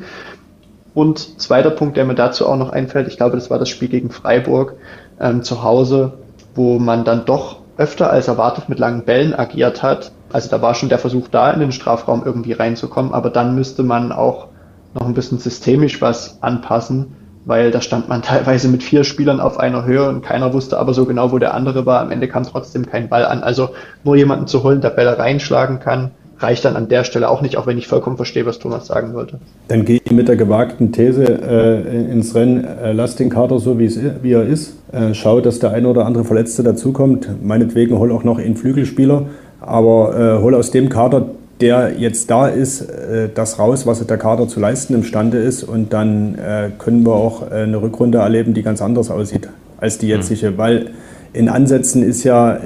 Und zweiter Punkt, der mir dazu auch noch einfällt, ich glaube, das war das Spiel gegen Freiburg ähm, zu Hause, wo man dann doch öfter als erwartet mit langen Bällen agiert hat. Also da war schon der Versuch da, in den Strafraum irgendwie reinzukommen, aber dann müsste man auch noch ein bisschen systemisch was anpassen, weil da stand man teilweise mit vier Spielern auf einer Höhe und keiner wusste aber so genau, wo der andere war. Am Ende kam trotzdem kein Ball an. Also nur jemanden zu holen, der Bälle reinschlagen kann, reicht dann an der Stelle auch nicht, auch wenn ich vollkommen verstehe, was Thomas sagen wollte. Dann gehe ich mit der gewagten These äh, ins Rennen, äh, lass den Kader so, wie, wie er ist, äh, schau, dass der eine oder andere Verletzte dazukommt, meinetwegen hol auch noch einen Flügelspieler, aber äh, hol aus dem Kader, der jetzt da ist, äh, das raus, was der Kader zu leisten imstande ist und dann äh, können wir auch eine Rückrunde erleben, die ganz anders aussieht als die jetzige, mhm. weil in Ansätzen ist ja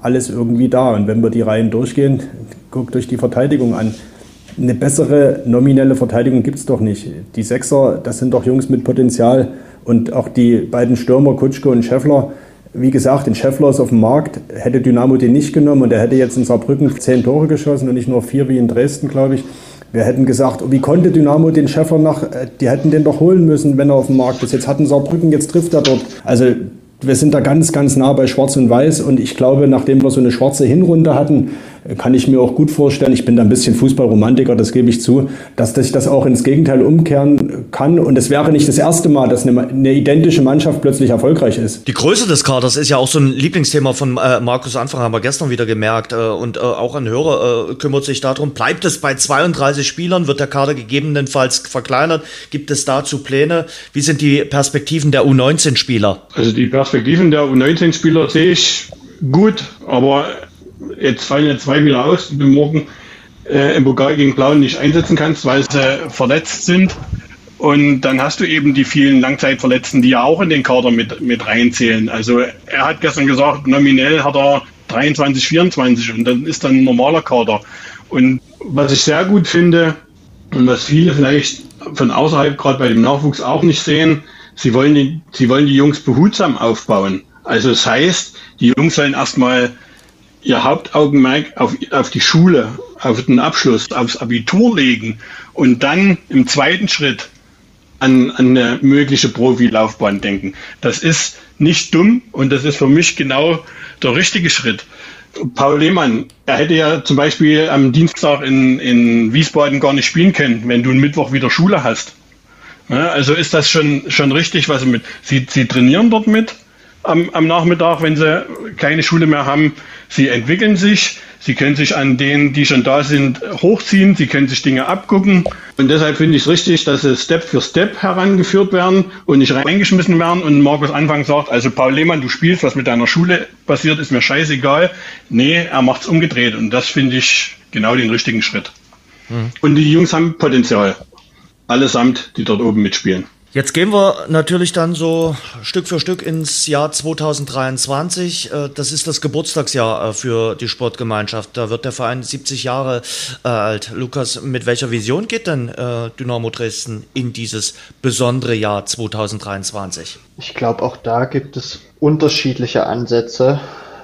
alles irgendwie da. Und wenn wir die Reihen durchgehen, guckt euch die Verteidigung an. Eine bessere nominelle Verteidigung gibt es doch nicht. Die Sechser, das sind doch Jungs mit Potenzial. Und auch die beiden Stürmer, Kutschke und Scheffler, wie gesagt, den Scheffler ist auf dem Markt, hätte Dynamo den nicht genommen und er hätte jetzt in Saarbrücken zehn Tore geschossen und nicht nur vier wie in Dresden, glaube ich. Wir hätten gesagt, wie konnte Dynamo den Scheffler nach, äh, die hätten den doch holen müssen, wenn er auf dem Markt ist. Jetzt hatten Saarbrücken, jetzt trifft er dort. Also wir sind da ganz, ganz nah bei Schwarz und Weiß und ich glaube, nachdem wir so eine schwarze Hinrunde hatten, kann ich mir auch gut vorstellen, ich bin da ein bisschen Fußballromantiker, das gebe ich zu, dass sich das auch ins Gegenteil umkehren kann. Und es wäre nicht das erste Mal, dass eine, eine, identische Mannschaft plötzlich erfolgreich ist. Die Größe des Kaders ist ja auch so ein Lieblingsthema von äh, Markus Anfang, haben wir gestern wieder gemerkt. Äh, und äh, auch ein Hörer äh, kümmert sich darum, bleibt es bei 32 Spielern, wird der Kader gegebenenfalls verkleinert? Gibt es dazu Pläne? Wie sind die Perspektiven der U19-Spieler? Also die Perspektiven der U19-Spieler sehe ich gut, aber jetzt fallen ja zwei wieder aus, die du morgen äh, im Pokal gegen Blauen nicht einsetzen kannst, weil sie verletzt sind. Und dann hast du eben die vielen Langzeitverletzten, die ja auch in den Kader mit, mit reinzählen. Also er hat gestern gesagt, nominell hat er 23, 24 und dann ist dann ein normaler Kader. Und was ich sehr gut finde und was viele vielleicht von außerhalb gerade bei dem Nachwuchs auch nicht sehen, sie wollen die, sie wollen die Jungs behutsam aufbauen. Also das heißt, die Jungs sollen erstmal ihr Hauptaugenmerk auf, auf die Schule, auf den Abschluss, aufs Abitur legen und dann im zweiten Schritt an, an eine mögliche Profilaufbahn denken. Das ist nicht dumm und das ist für mich genau der richtige Schritt. Paul Lehmann, er hätte ja zum Beispiel am Dienstag in, in Wiesbaden gar nicht spielen können, wenn du einen Mittwoch wieder Schule hast. Ja, also ist das schon, schon richtig, was sie mit. Sie, sie trainieren dort mit, am, am Nachmittag, wenn sie keine Schule mehr haben. Sie entwickeln sich, sie können sich an denen, die schon da sind, hochziehen, sie können sich Dinge abgucken. Und deshalb finde ich es richtig, dass sie Step für Step herangeführt werden und nicht reingeschmissen werden. Und Markus Anfang sagt, also Paul Lehmann, du spielst, was mit deiner Schule passiert, ist mir scheißegal. Nee, er macht es umgedreht. Und das finde ich genau den richtigen Schritt. Mhm. Und die Jungs haben Potenzial. Allesamt, die dort oben mitspielen. Jetzt gehen wir natürlich dann so Stück für Stück ins Jahr 2023. Äh, das ist das Geburtstagsjahr äh, für die Sportgemeinschaft. Da wird der Verein 70 Jahre äh, alt. Lukas, mit welcher Vision geht denn Dynamo Dresden in dieses besondere Jahr 2023? Ich glaube, auch da gibt es unterschiedliche Ansätze,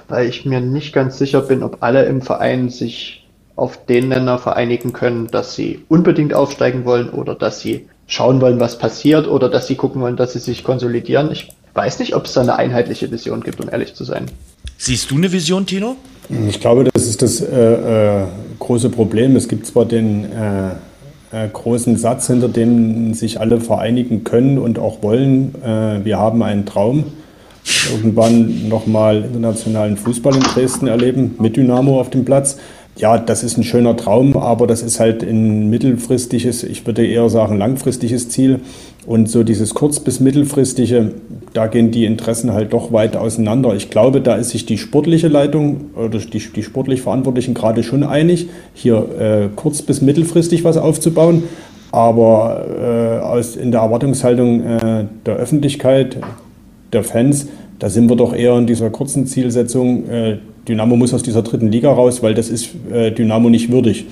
weil ich mir nicht ganz sicher bin, ob alle im Verein sich auf den Nenner vereinigen können, dass sie unbedingt aufsteigen wollen oder dass sie schauen wollen, was passiert oder dass sie gucken wollen, dass sie sich konsolidieren. Ich weiß nicht, ob es da eine einheitliche Vision gibt, um ehrlich zu sein. Siehst du eine Vision, Tino? Ich glaube, das ist das äh, äh, große Problem. Es gibt zwar den äh, äh großen Satz, hinter dem sich alle vereinigen können und auch wollen, äh, wir haben einen Traum, irgendwann nochmal internationalen Fußball in Dresden erleben, mit Dynamo auf dem Platz ja, das ist ein schöner Traum, aber das ist halt ein mittelfristiges, ich würde eher sagen langfristiges Ziel. Und so dieses kurz- bis mittelfristige, da gehen die Interessen halt doch weit auseinander. Ich glaube, da ist sich die sportliche Leitung oder die, die sportlich Verantwortlichen gerade schon einig, hier äh, kurz- bis mittelfristig was aufzubauen. Aber äh, aus, in der Erwartungshaltung äh, der Öffentlichkeit, der Fans, da sind wir doch eher in dieser kurzen Zielsetzung, äh, Dynamo muss aus dieser dritten Liga raus, weil das ist äh, Dynamo nicht würdig.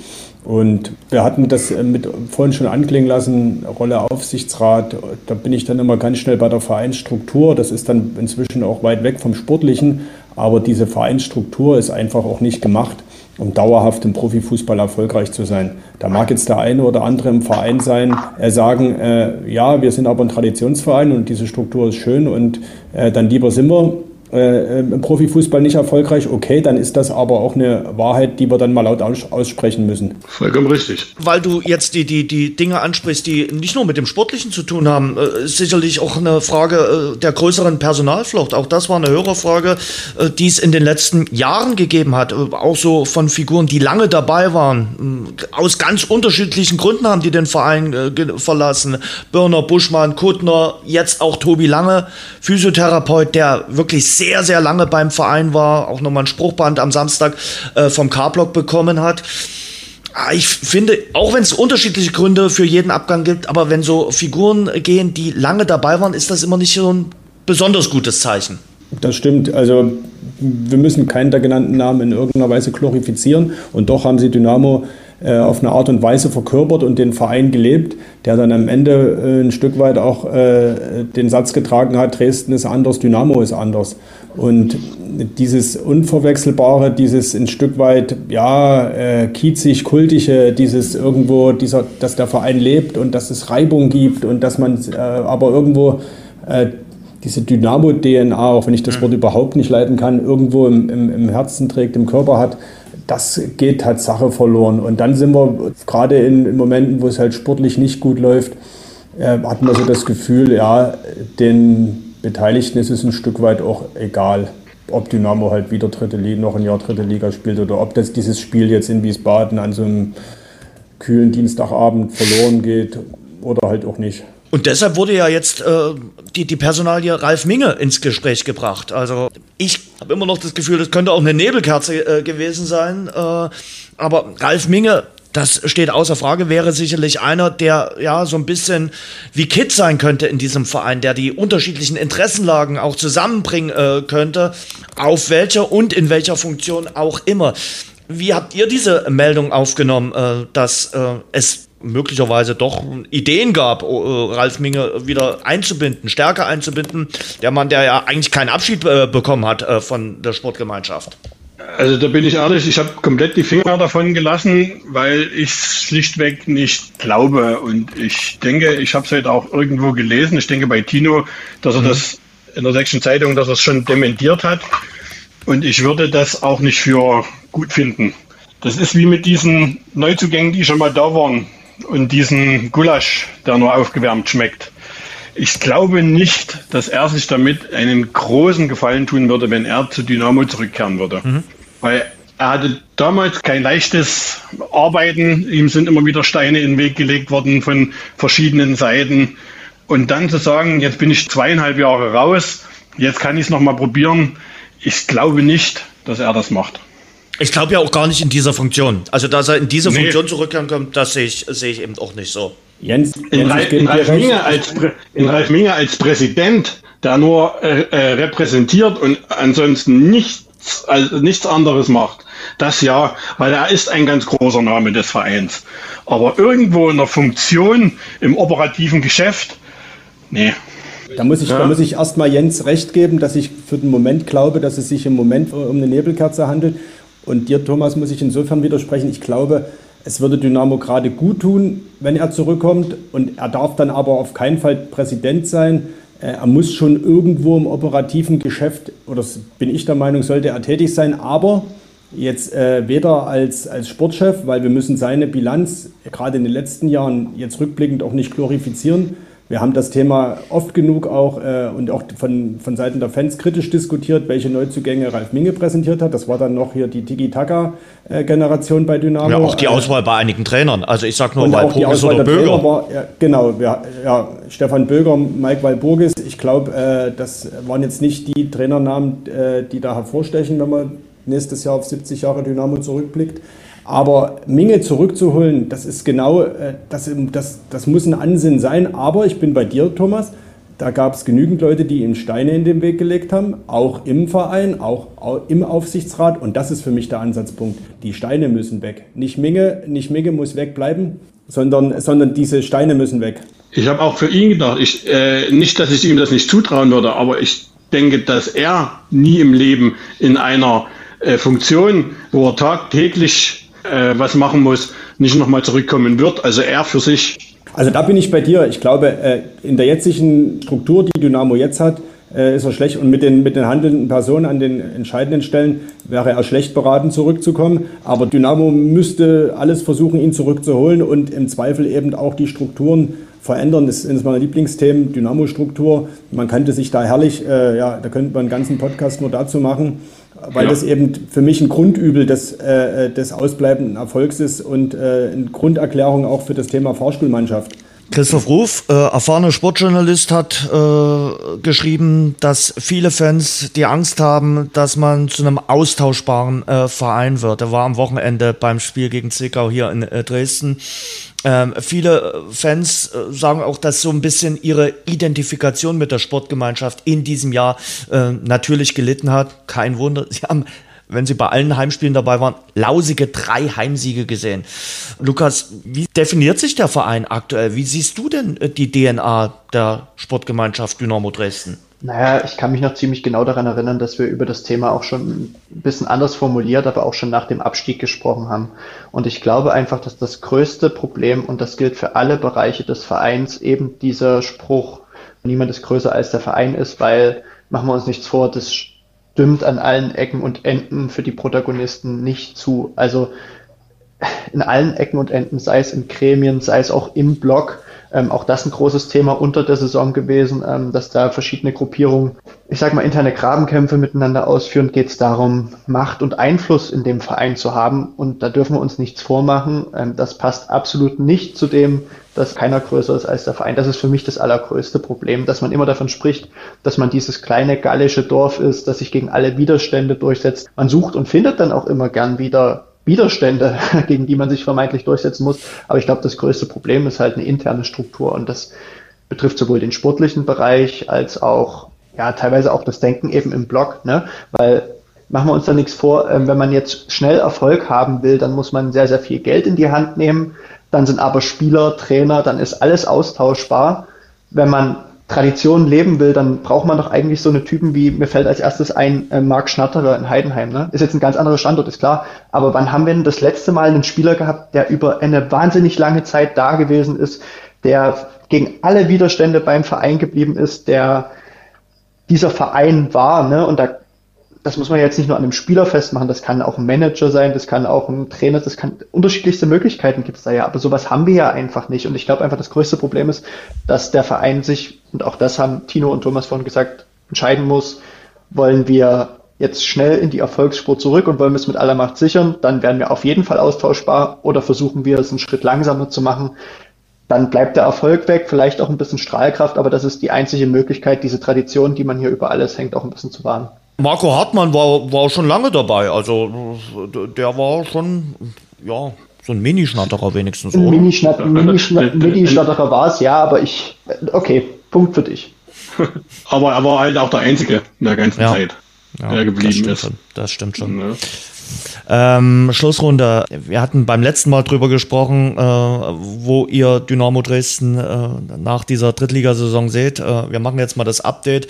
Und wir hatten das äh, mit, vorhin schon anklingen lassen, Rolle Aufsichtsrat, da bin ich dann immer ganz schnell bei der Vereinsstruktur. Das ist dann inzwischen auch weit weg vom Sportlichen, aber diese Vereinsstruktur ist einfach auch nicht gemacht, um dauerhaft im Profifußball erfolgreich zu sein. Da mag jetzt der eine oder andere im Verein sein, äh, sagen, äh, ja, wir sind aber ein Traditionsverein und diese Struktur ist schön und äh, dann lieber sind wir äh, im Profifußball nicht erfolgreich, okay, dann ist das aber auch eine Wahrheit, die wir dann mal laut aussprechen müssen. Vollkommen richtig. Weil du jetzt die, die, die Dinge ansprichst, die nicht nur mit dem Sportlichen zu tun haben, äh, ist sicherlich auch eine Frage äh, der größeren Personalflucht. Auch das war eine Hörerfrage, äh, die es in den letzten Jahren gegeben hat. Äh, auch so von Figuren, die lange dabei waren. Äh, aus ganz unterschiedlichen Gründen haben die den Verein verlassen. Birner, Buschmann, Kuttner, jetzt auch Tobi Lange, Physiotherapeut, der wirklich sehr, sehr lange beim Verein war, auch nochmal ein Spruchband am Samstag äh, vom K-Block bekommen hat. Ah, ich finde, auch wenn es unterschiedliche Gründe für jeden Abgang gibt, aber wenn so Figuren gehen, die lange dabei waren, ist das immer nicht so ein besonders gutes Zeichen. Das stimmt. Also wir müssen keinen der genannten Namen in irgendeiner Weise glorifizieren. Und doch haben sie Dynamo äh, auf eine Art und Weise verkörpert und den Verein gelebt, der dann am Ende äh, ein Stück weit auch äh, den Satz getragen hat, Dresden ist anders, Dynamo ist anders. Und dieses Unverwechselbare, dieses ein Stück weit, ja, äh, kiezig, kultige, dieses irgendwo, dieser, dass der Verein lebt und dass es Reibung gibt und dass man äh, aber irgendwo äh, diese Dynamo-DNA, auch wenn ich das Wort überhaupt nicht leiten kann, irgendwo im, im, im Herzen trägt, im Körper hat, das geht Tatsache verloren. Und dann sind wir gerade in, in Momenten, wo es halt sportlich nicht gut läuft, äh, hat man so das Gefühl, ja, den Beteiligten ist es ein Stück weit auch egal, ob Dynamo halt wieder dritte Liga, noch ein Jahr dritte Liga spielt oder ob das dieses Spiel jetzt in Wiesbaden an so einem kühlen Dienstagabend verloren geht oder halt auch nicht. Und deshalb wurde ja jetzt äh, die, die Personalie Ralf Minge ins Gespräch gebracht. Also ich habe immer noch das Gefühl, das könnte auch eine Nebelkerze äh, gewesen sein. Äh, aber Ralf Minge, das steht außer Frage, wäre sicherlich einer, der ja so ein bisschen wie Kid sein könnte in diesem Verein, der die unterschiedlichen Interessenlagen auch zusammenbringen äh, könnte, auf welcher und in welcher Funktion auch immer. Wie habt ihr diese Meldung aufgenommen, äh, dass äh, es möglicherweise doch Ideen gab, äh, Ralf Minge wieder einzubinden, stärker einzubinden. Der Mann, der ja eigentlich keinen Abschied äh, bekommen hat äh, von der Sportgemeinschaft. Also da bin ich ehrlich, ich habe komplett die Finger davon gelassen, weil ich schlichtweg nicht glaube. Und ich denke, ich habe es heute auch irgendwo gelesen, ich denke bei Tino, dass er mhm. das in der Sächsischen Zeitung, dass er es schon dementiert hat. Und ich würde das auch nicht für gut finden. Das ist wie mit diesen Neuzugängen, die schon mal da waren und diesen Gulasch, der nur aufgewärmt schmeckt. Ich glaube nicht, dass er sich damit einen großen Gefallen tun würde, wenn er zu Dynamo zurückkehren würde. Mhm. Weil er hatte damals kein leichtes Arbeiten. Ihm sind immer wieder Steine in den Weg gelegt worden von verschiedenen Seiten. Und dann zu sagen, jetzt bin ich zweieinhalb Jahre raus, jetzt kann ich es nochmal probieren. Ich glaube nicht, dass er das macht. Ich glaube ja auch gar nicht in dieser Funktion. Also, dass er in diese nee. Funktion zurückkommt, das sehe ich, sehe ich eben auch nicht so. Jens, in, Ralf, in, Ralf Minge als, in Ralf Minge als Präsident, der nur äh, äh, repräsentiert und ansonsten nichts, also nichts anderes macht. Das ja, weil er ist ein ganz großer Name des Vereins. Aber irgendwo in der Funktion im operativen Geschäft, nee. Da muss ich, ja. da muss ich erstmal Jens recht geben, dass ich für den Moment glaube, dass es sich im Moment um eine Nebelkerze handelt. Und dir, Thomas, muss ich insofern widersprechen. Ich glaube, es würde Dynamo gerade gut tun, wenn er zurückkommt. Und er darf dann aber auf keinen Fall Präsident sein. Äh, er muss schon irgendwo im operativen Geschäft, oder bin ich der Meinung, sollte er tätig sein. Aber jetzt äh, weder als, als Sportchef, weil wir müssen seine Bilanz gerade in den letzten Jahren jetzt rückblickend auch nicht glorifizieren. Wir haben das Thema oft genug auch äh, und auch von, von Seiten der Fans kritisch diskutiert, welche Neuzugänge Ralf Minge präsentiert hat. Das war dann noch hier die Tiki-Taka-Generation bei Dynamo. Ja, auch die Auswahl bei einigen Trainern. Also ich sag nur Walpurgis oder Böger. War, ja, genau, ja, ja, Stefan Böger, Mike Walpurgis. Ich glaube, äh, das waren jetzt nicht die Trainernamen, äh, die da hervorstechen, wenn man nächstes Jahr auf 70 Jahre Dynamo zurückblickt. Aber Minge zurückzuholen, das ist genau, äh, das, das, das muss ein Ansinn sein. Aber ich bin bei dir, Thomas. Da gab es genügend Leute, die ihm Steine in den Weg gelegt haben, auch im Verein, auch im Aufsichtsrat. Und das ist für mich der Ansatzpunkt. Die Steine müssen weg. Nicht Minge, nicht Minge muss wegbleiben, sondern, sondern diese Steine müssen weg. Ich habe auch für ihn gedacht, ich, äh, nicht, dass ich ihm das nicht zutrauen würde, aber ich denke, dass er nie im Leben in einer äh, Funktion, wo er tagtäglich äh, was machen muss, nicht nochmal zurückkommen wird. Also er für sich. Also da bin ich bei dir. Ich glaube, äh, in der jetzigen Struktur, die Dynamo jetzt hat, äh, ist er schlecht. Und mit den, mit den handelnden Personen an den entscheidenden Stellen wäre er schlecht beraten, zurückzukommen. Aber Dynamo müsste alles versuchen, ihn zurückzuholen und im Zweifel eben auch die Strukturen verändern. Das ist eines meiner Lieblingsthemen, Dynamo-Struktur. Man könnte sich da herrlich, äh, ja, da könnte man einen ganzen Podcast nur dazu machen weil ja. das eben für mich ein Grundübel des, äh, des ausbleibenden Erfolgs ist und äh, eine Grunderklärung auch für das Thema Fahrstuhlmannschaft. Christoph Ruf, äh, erfahrener Sportjournalist, hat äh, geschrieben, dass viele Fans die Angst haben, dass man zu einem austauschbaren äh, Verein wird. Er war am Wochenende beim Spiel gegen Zwickau hier in äh, Dresden. Ähm, viele Fans äh, sagen auch, dass so ein bisschen ihre Identifikation mit der Sportgemeinschaft in diesem Jahr äh, natürlich gelitten hat. Kein Wunder. Sie haben wenn sie bei allen Heimspielen dabei waren, lausige drei Heimsiege gesehen. Lukas, wie definiert sich der Verein aktuell? Wie siehst du denn äh, die DNA der Sportgemeinschaft Dynamo Dresden? Naja, ich kann mich noch ziemlich genau daran erinnern, dass wir über das Thema auch schon ein bisschen anders formuliert, aber auch schon nach dem Abstieg gesprochen haben. Und ich glaube einfach, dass das größte Problem, und das gilt für alle Bereiche des Vereins, eben dieser Spruch, niemand ist größer als der Verein ist, weil, machen wir uns nichts vor, das stimmt an allen Ecken und Enden für die Protagonisten nicht zu. Also in allen Ecken und Enden, sei es in Gremien, sei es auch im Blog, ähm, auch das ein großes Thema unter der Saison gewesen, ähm, dass da verschiedene Gruppierungen, ich sag mal, interne Grabenkämpfe miteinander ausführen, geht es darum, Macht und Einfluss in dem Verein zu haben. Und da dürfen wir uns nichts vormachen. Ähm, das passt absolut nicht zu dem, dass keiner größer ist als der Verein. Das ist für mich das allergrößte Problem, dass man immer davon spricht, dass man dieses kleine gallische Dorf ist, das sich gegen alle Widerstände durchsetzt. Man sucht und findet dann auch immer gern wieder Widerstände, gegen die man sich vermeintlich durchsetzen muss. Aber ich glaube, das größte Problem ist halt eine interne Struktur und das betrifft sowohl den sportlichen Bereich als auch, ja, teilweise auch das Denken eben im Blog, ne? Weil machen wir uns da nichts vor, ähm, wenn man jetzt schnell Erfolg haben will, dann muss man sehr, sehr viel Geld in die Hand nehmen. Dann sind aber Spieler, Trainer, dann ist alles austauschbar. Wenn man Tradition leben will, dann braucht man doch eigentlich so eine Typen wie, mir fällt als erstes ein, äh, Marc Schnatterer in Heidenheim. Ne? Ist jetzt ein ganz anderer Standort, ist klar. Aber wann haben wir denn das letzte Mal einen Spieler gehabt, der über eine wahnsinnig lange Zeit da gewesen ist, der gegen alle Widerstände beim Verein geblieben ist, der dieser Verein war, ne? Und da das muss man jetzt nicht nur an einem Spieler festmachen, das kann auch ein Manager sein, das kann auch ein Trainer, das kann unterschiedlichste Möglichkeiten gibt es da ja, aber sowas haben wir ja einfach nicht. Und ich glaube einfach, das größte Problem ist, dass der Verein sich, und auch das haben Tino und Thomas vorhin gesagt, entscheiden muss, wollen wir jetzt schnell in die Erfolgsspur zurück und wollen wir es mit aller Macht sichern, dann werden wir auf jeden Fall austauschbar oder versuchen wir es einen Schritt langsamer zu machen. Dann bleibt der Erfolg weg, vielleicht auch ein bisschen Strahlkraft, aber das ist die einzige Möglichkeit, diese Tradition, die man hier über alles hängt, auch ein bisschen zu wahren. Marco Hartmann war, war schon lange dabei. Also der war schon, ja, so ein Mini-Schnatterer wenigstens. Ein Mini-Schnatterer Mini war es, ja, aber ich, okay, Punkt für dich. aber er war halt auch der Einzige in der ganzen ja. Zeit, ja, der geblieben das ist. Schon. Das stimmt schon. Ja. Ähm, Schlussrunde. Wir hatten beim letzten Mal drüber gesprochen, äh, wo ihr Dynamo Dresden äh, nach dieser Drittligasaison seht. Äh, wir machen jetzt mal das Update.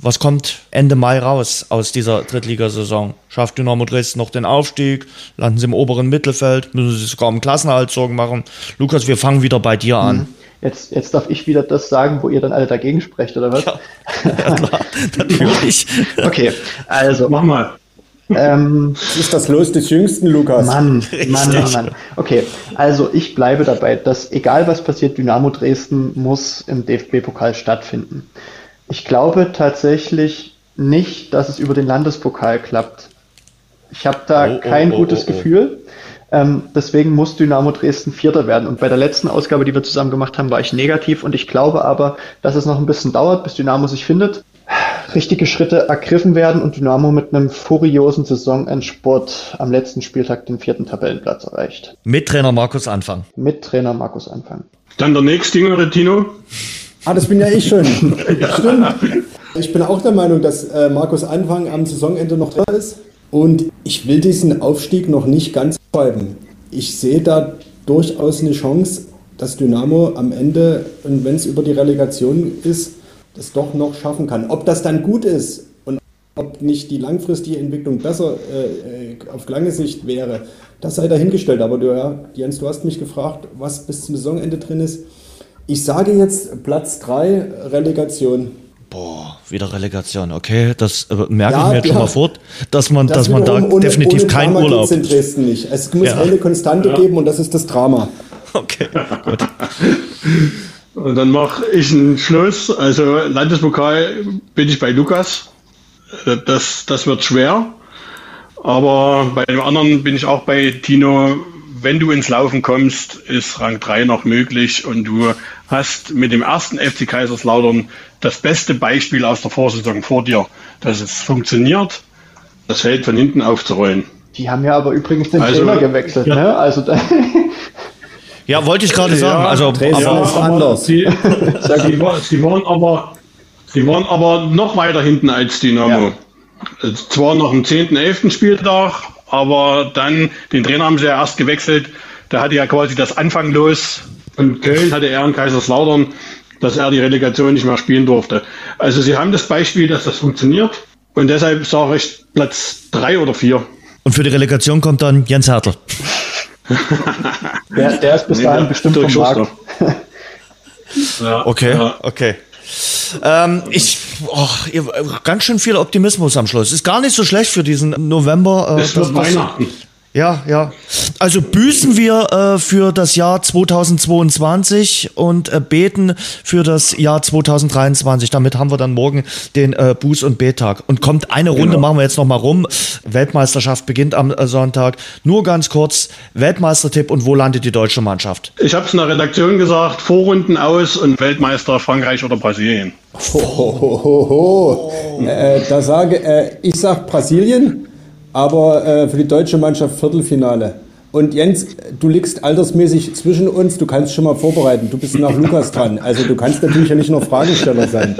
Was kommt Ende Mai raus aus dieser Drittligasaison? Schafft Dynamo Dresden noch den Aufstieg? Landen sie im oberen Mittelfeld? Müssen sie sogar im Klassenerhalt Sorgen machen? Lukas, wir fangen wieder bei dir an. Jetzt, jetzt darf ich wieder das sagen, wo ihr dann alle dagegen sprecht, oder was? Ja, ja klar, natürlich. okay, also. Mach mal. Ähm, das ist das Los des Jüngsten, Lukas. Mann, Mann, Mann, Mann. Okay, also ich bleibe dabei, dass egal was passiert, Dynamo Dresden muss im DFB-Pokal stattfinden. Ich glaube tatsächlich nicht, dass es über den Landespokal klappt. Ich habe da oh, oh, kein oh, gutes oh, oh. Gefühl. Ähm, deswegen muss Dynamo Dresden Vierter werden. Und bei der letzten Ausgabe, die wir zusammen gemacht haben, war ich negativ. Und ich glaube aber, dass es noch ein bisschen dauert, bis Dynamo sich findet richtige Schritte ergriffen werden und Dynamo mit einem furiosen Saisonendsport am letzten Spieltag den vierten Tabellenplatz erreicht. Mit Trainer Markus Anfang. Mit Trainer Markus Anfang. Dann der nächste jüngere Tino. Ah, das bin ja ich schon. Stimmt. Ich bin auch der Meinung, dass äh, Markus Anfang am Saisonende noch da ist. Und ich will diesen Aufstieg noch nicht ganz schreiben. Ich sehe da durchaus eine Chance, dass Dynamo am Ende, und wenn es über die Relegation ist, das doch noch schaffen kann. Ob das dann gut ist und ob nicht die langfristige Entwicklung besser äh, äh, auf lange Sicht wäre, das sei dahingestellt. Aber du, ja, Jens, du hast mich gefragt, was bis zum Saisonende drin ist. Ich sage jetzt Platz 3, Relegation. Boah, wieder Relegation, okay, das äh, merke ja, ich mir jetzt ja. schon mal fort, dass man, das dass man da ohne, definitiv ohne keinen Drama Urlaub. in Dresden nicht. Es muss ja. eine Konstante geben und das ist das Drama. Okay, gut. Und dann mache ich einen Schluss. Also Landespokal bin ich bei Lukas. Das, das wird schwer. Aber bei dem anderen bin ich auch bei Tino. Wenn du ins Laufen kommst, ist Rang 3 noch möglich und du hast mit dem ersten FC Kaiserslautern das beste Beispiel aus der Vorsaison vor dir, dass es funktioniert, das Feld von hinten aufzurollen. Die haben ja aber übrigens den also, Trainer gewechselt, ja. ne? Also da Ja, wollte ich gerade sagen. Ja, also, Dresden aber, ist anders. Sie, sie, sie, waren aber, sie waren aber noch weiter hinten als Dynamo. Ja. Zwar noch am 10., 11. Spieltag, aber dann, den Trainer haben sie ja erst gewechselt. Da hatte ja quasi das Anfang los. Und Köln hatte er in Kaiserslautern, dass er die Relegation nicht mehr spielen durfte. Also sie haben das Beispiel, dass das funktioniert. Und deshalb sage ich Platz drei oder vier. Und für die Relegation kommt dann Jens Hertel. der, der ist bis dahin nee, bestimmt vom Markt. ja, okay, ja. okay. Ähm, ich, oh, ganz schön viel Optimismus am Schluss. Ist gar nicht so schlecht für diesen November. Äh, es wird Weihnachten. Ja, ja. Also büßen wir äh, für das Jahr 2022 und äh, beten für das Jahr 2023. Damit haben wir dann morgen den äh, Buß- und Bettag. Und kommt eine Runde, genau. machen wir jetzt nochmal rum. Weltmeisterschaft beginnt am äh, Sonntag. Nur ganz kurz, Weltmeistertipp und wo landet die deutsche Mannschaft? Ich habe es in der Redaktion gesagt, Vorrunden aus und Weltmeister Frankreich oder Brasilien. Ho, ho, ho, ho, ho. Äh, da sage äh, ich sag Brasilien aber äh, für die deutsche Mannschaft Viertelfinale. Und Jens, du liegst altersmäßig zwischen uns, du kannst schon mal vorbereiten. Du bist nach Lukas dran. Also du kannst natürlich ja nicht nur Fragesteller sein.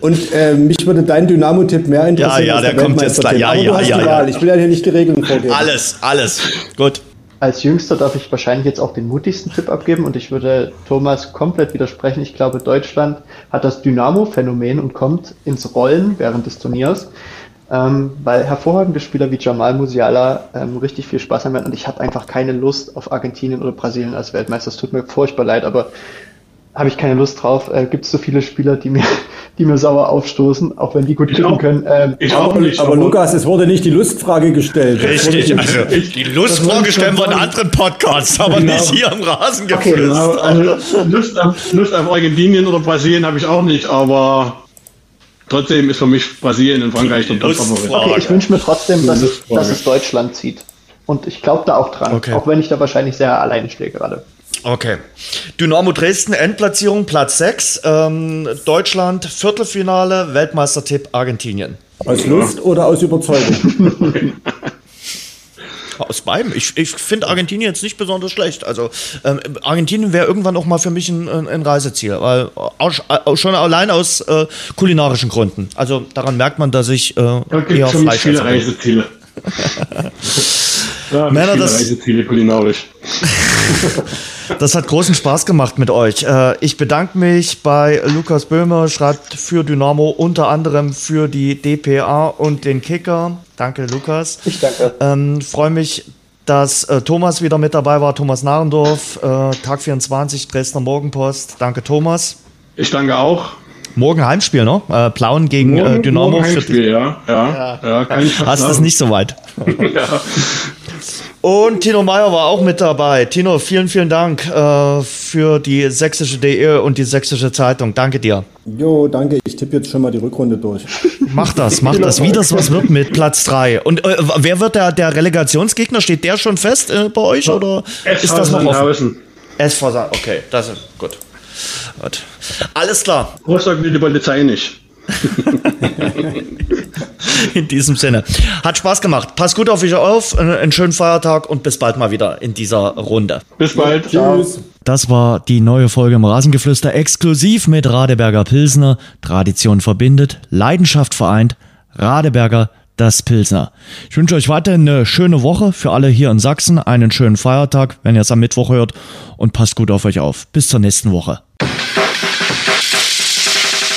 Und äh, mich würde dein Dynamo-Tipp mehr interessieren. Ja, ja, der, der kommt jetzt gleich. Ja, ja, ja, ja. Ich will ja hier nicht die Regeln vorgeben. Alles, alles. Gut. Als Jüngster darf ich wahrscheinlich jetzt auch den mutigsten Tipp abgeben und ich würde Thomas komplett widersprechen. Ich glaube, Deutschland hat das Dynamo-Phänomen und kommt ins Rollen während des Turniers ähm, weil hervorragende Spieler wie Jamal Musiala ähm, richtig viel Spaß haben werden und ich habe einfach keine Lust auf Argentinien oder Brasilien als Weltmeister. Es tut mir furchtbar leid, aber habe ich keine Lust drauf. Äh, Gibt es so viele Spieler, die mir, die mir sauer aufstoßen, auch wenn die gut kicken können. Ähm, ich aber, nicht, aber, aber, Lukas, es wurde nicht die Lustfrage gestellt. Richtig, also die Lustfrage stellen wir in anderen Podcasts, aber genau. nicht hier im Rasen okay, genau. also, Lust, auf, Lust auf Argentinien oder Brasilien habe ich auch nicht, aber Trotzdem ist für mich Brasilien und Frankreich der Top-Favorit. Okay, ich wünsche mir trotzdem, dass es, dass es Deutschland zieht. Und ich glaube da auch dran. Okay. Auch wenn ich da wahrscheinlich sehr alleine stehe gerade. Okay. Dynamo Dresden, Endplatzierung Platz 6. Ähm, Deutschland, Viertelfinale, Weltmeistertipp Argentinien. Aus Lust oder aus Überzeugung? Aus beidem. Ich, ich finde Argentinien jetzt nicht besonders schlecht. Also ähm, Argentinien wäre irgendwann auch mal für mich ein, ein Reiseziel, weil auch, schon allein aus äh, kulinarischen Gründen. Also daran merkt man, dass ich äh, da eher für mich viele Reiseziele. ja, Männer, viele das, Reiseziele kulinarisch. Das hat großen Spaß gemacht mit euch. Äh, ich bedanke mich bei Lukas Böhmer, schreibt für Dynamo unter anderem für die DPA und den Kicker. Danke, Lukas. Ich danke. Ähm, Freue mich, dass äh, Thomas wieder mit dabei war, Thomas Narendorf, äh, Tag 24, Dresdner Morgenpost. Danke, Thomas. Ich danke auch. Morgen Heimspiel, ne? Äh, Plauen gegen äh, morgen, äh, Dynamo. Morgen Heimspiel, ja. Ja, ja. ja Hast es nicht so weit. ja. Und Tino Meyer war auch mit dabei. Tino, vielen, vielen Dank äh, für die sächsische DE und die sächsische Zeitung. Danke dir. Jo, danke. Ich tippe jetzt schon mal die Rückrunde durch. Mach das, mach das, wie das was wird mit Platz 3. Und äh, wer wird der, der Relegationsgegner? Steht der schon fest äh, bei euch oder SV ist das noch offen? SV okay, das ist gut. gut. Alles klar. Rostock will die Polizei nicht. in diesem Sinne. Hat Spaß gemacht. Passt gut auf euch auf. Einen schönen Feiertag und bis bald mal wieder in dieser Runde. Bis bald. Tschüss. Das war die neue Folge im Rasengeflüster exklusiv mit Radeberger Pilsner. Tradition verbindet, Leidenschaft vereint. Radeberger das Pilsner. Ich wünsche euch weiterhin eine schöne Woche für alle hier in Sachsen, einen schönen Feiertag, wenn ihr es am Mittwoch hört und passt gut auf euch auf. Bis zur nächsten Woche.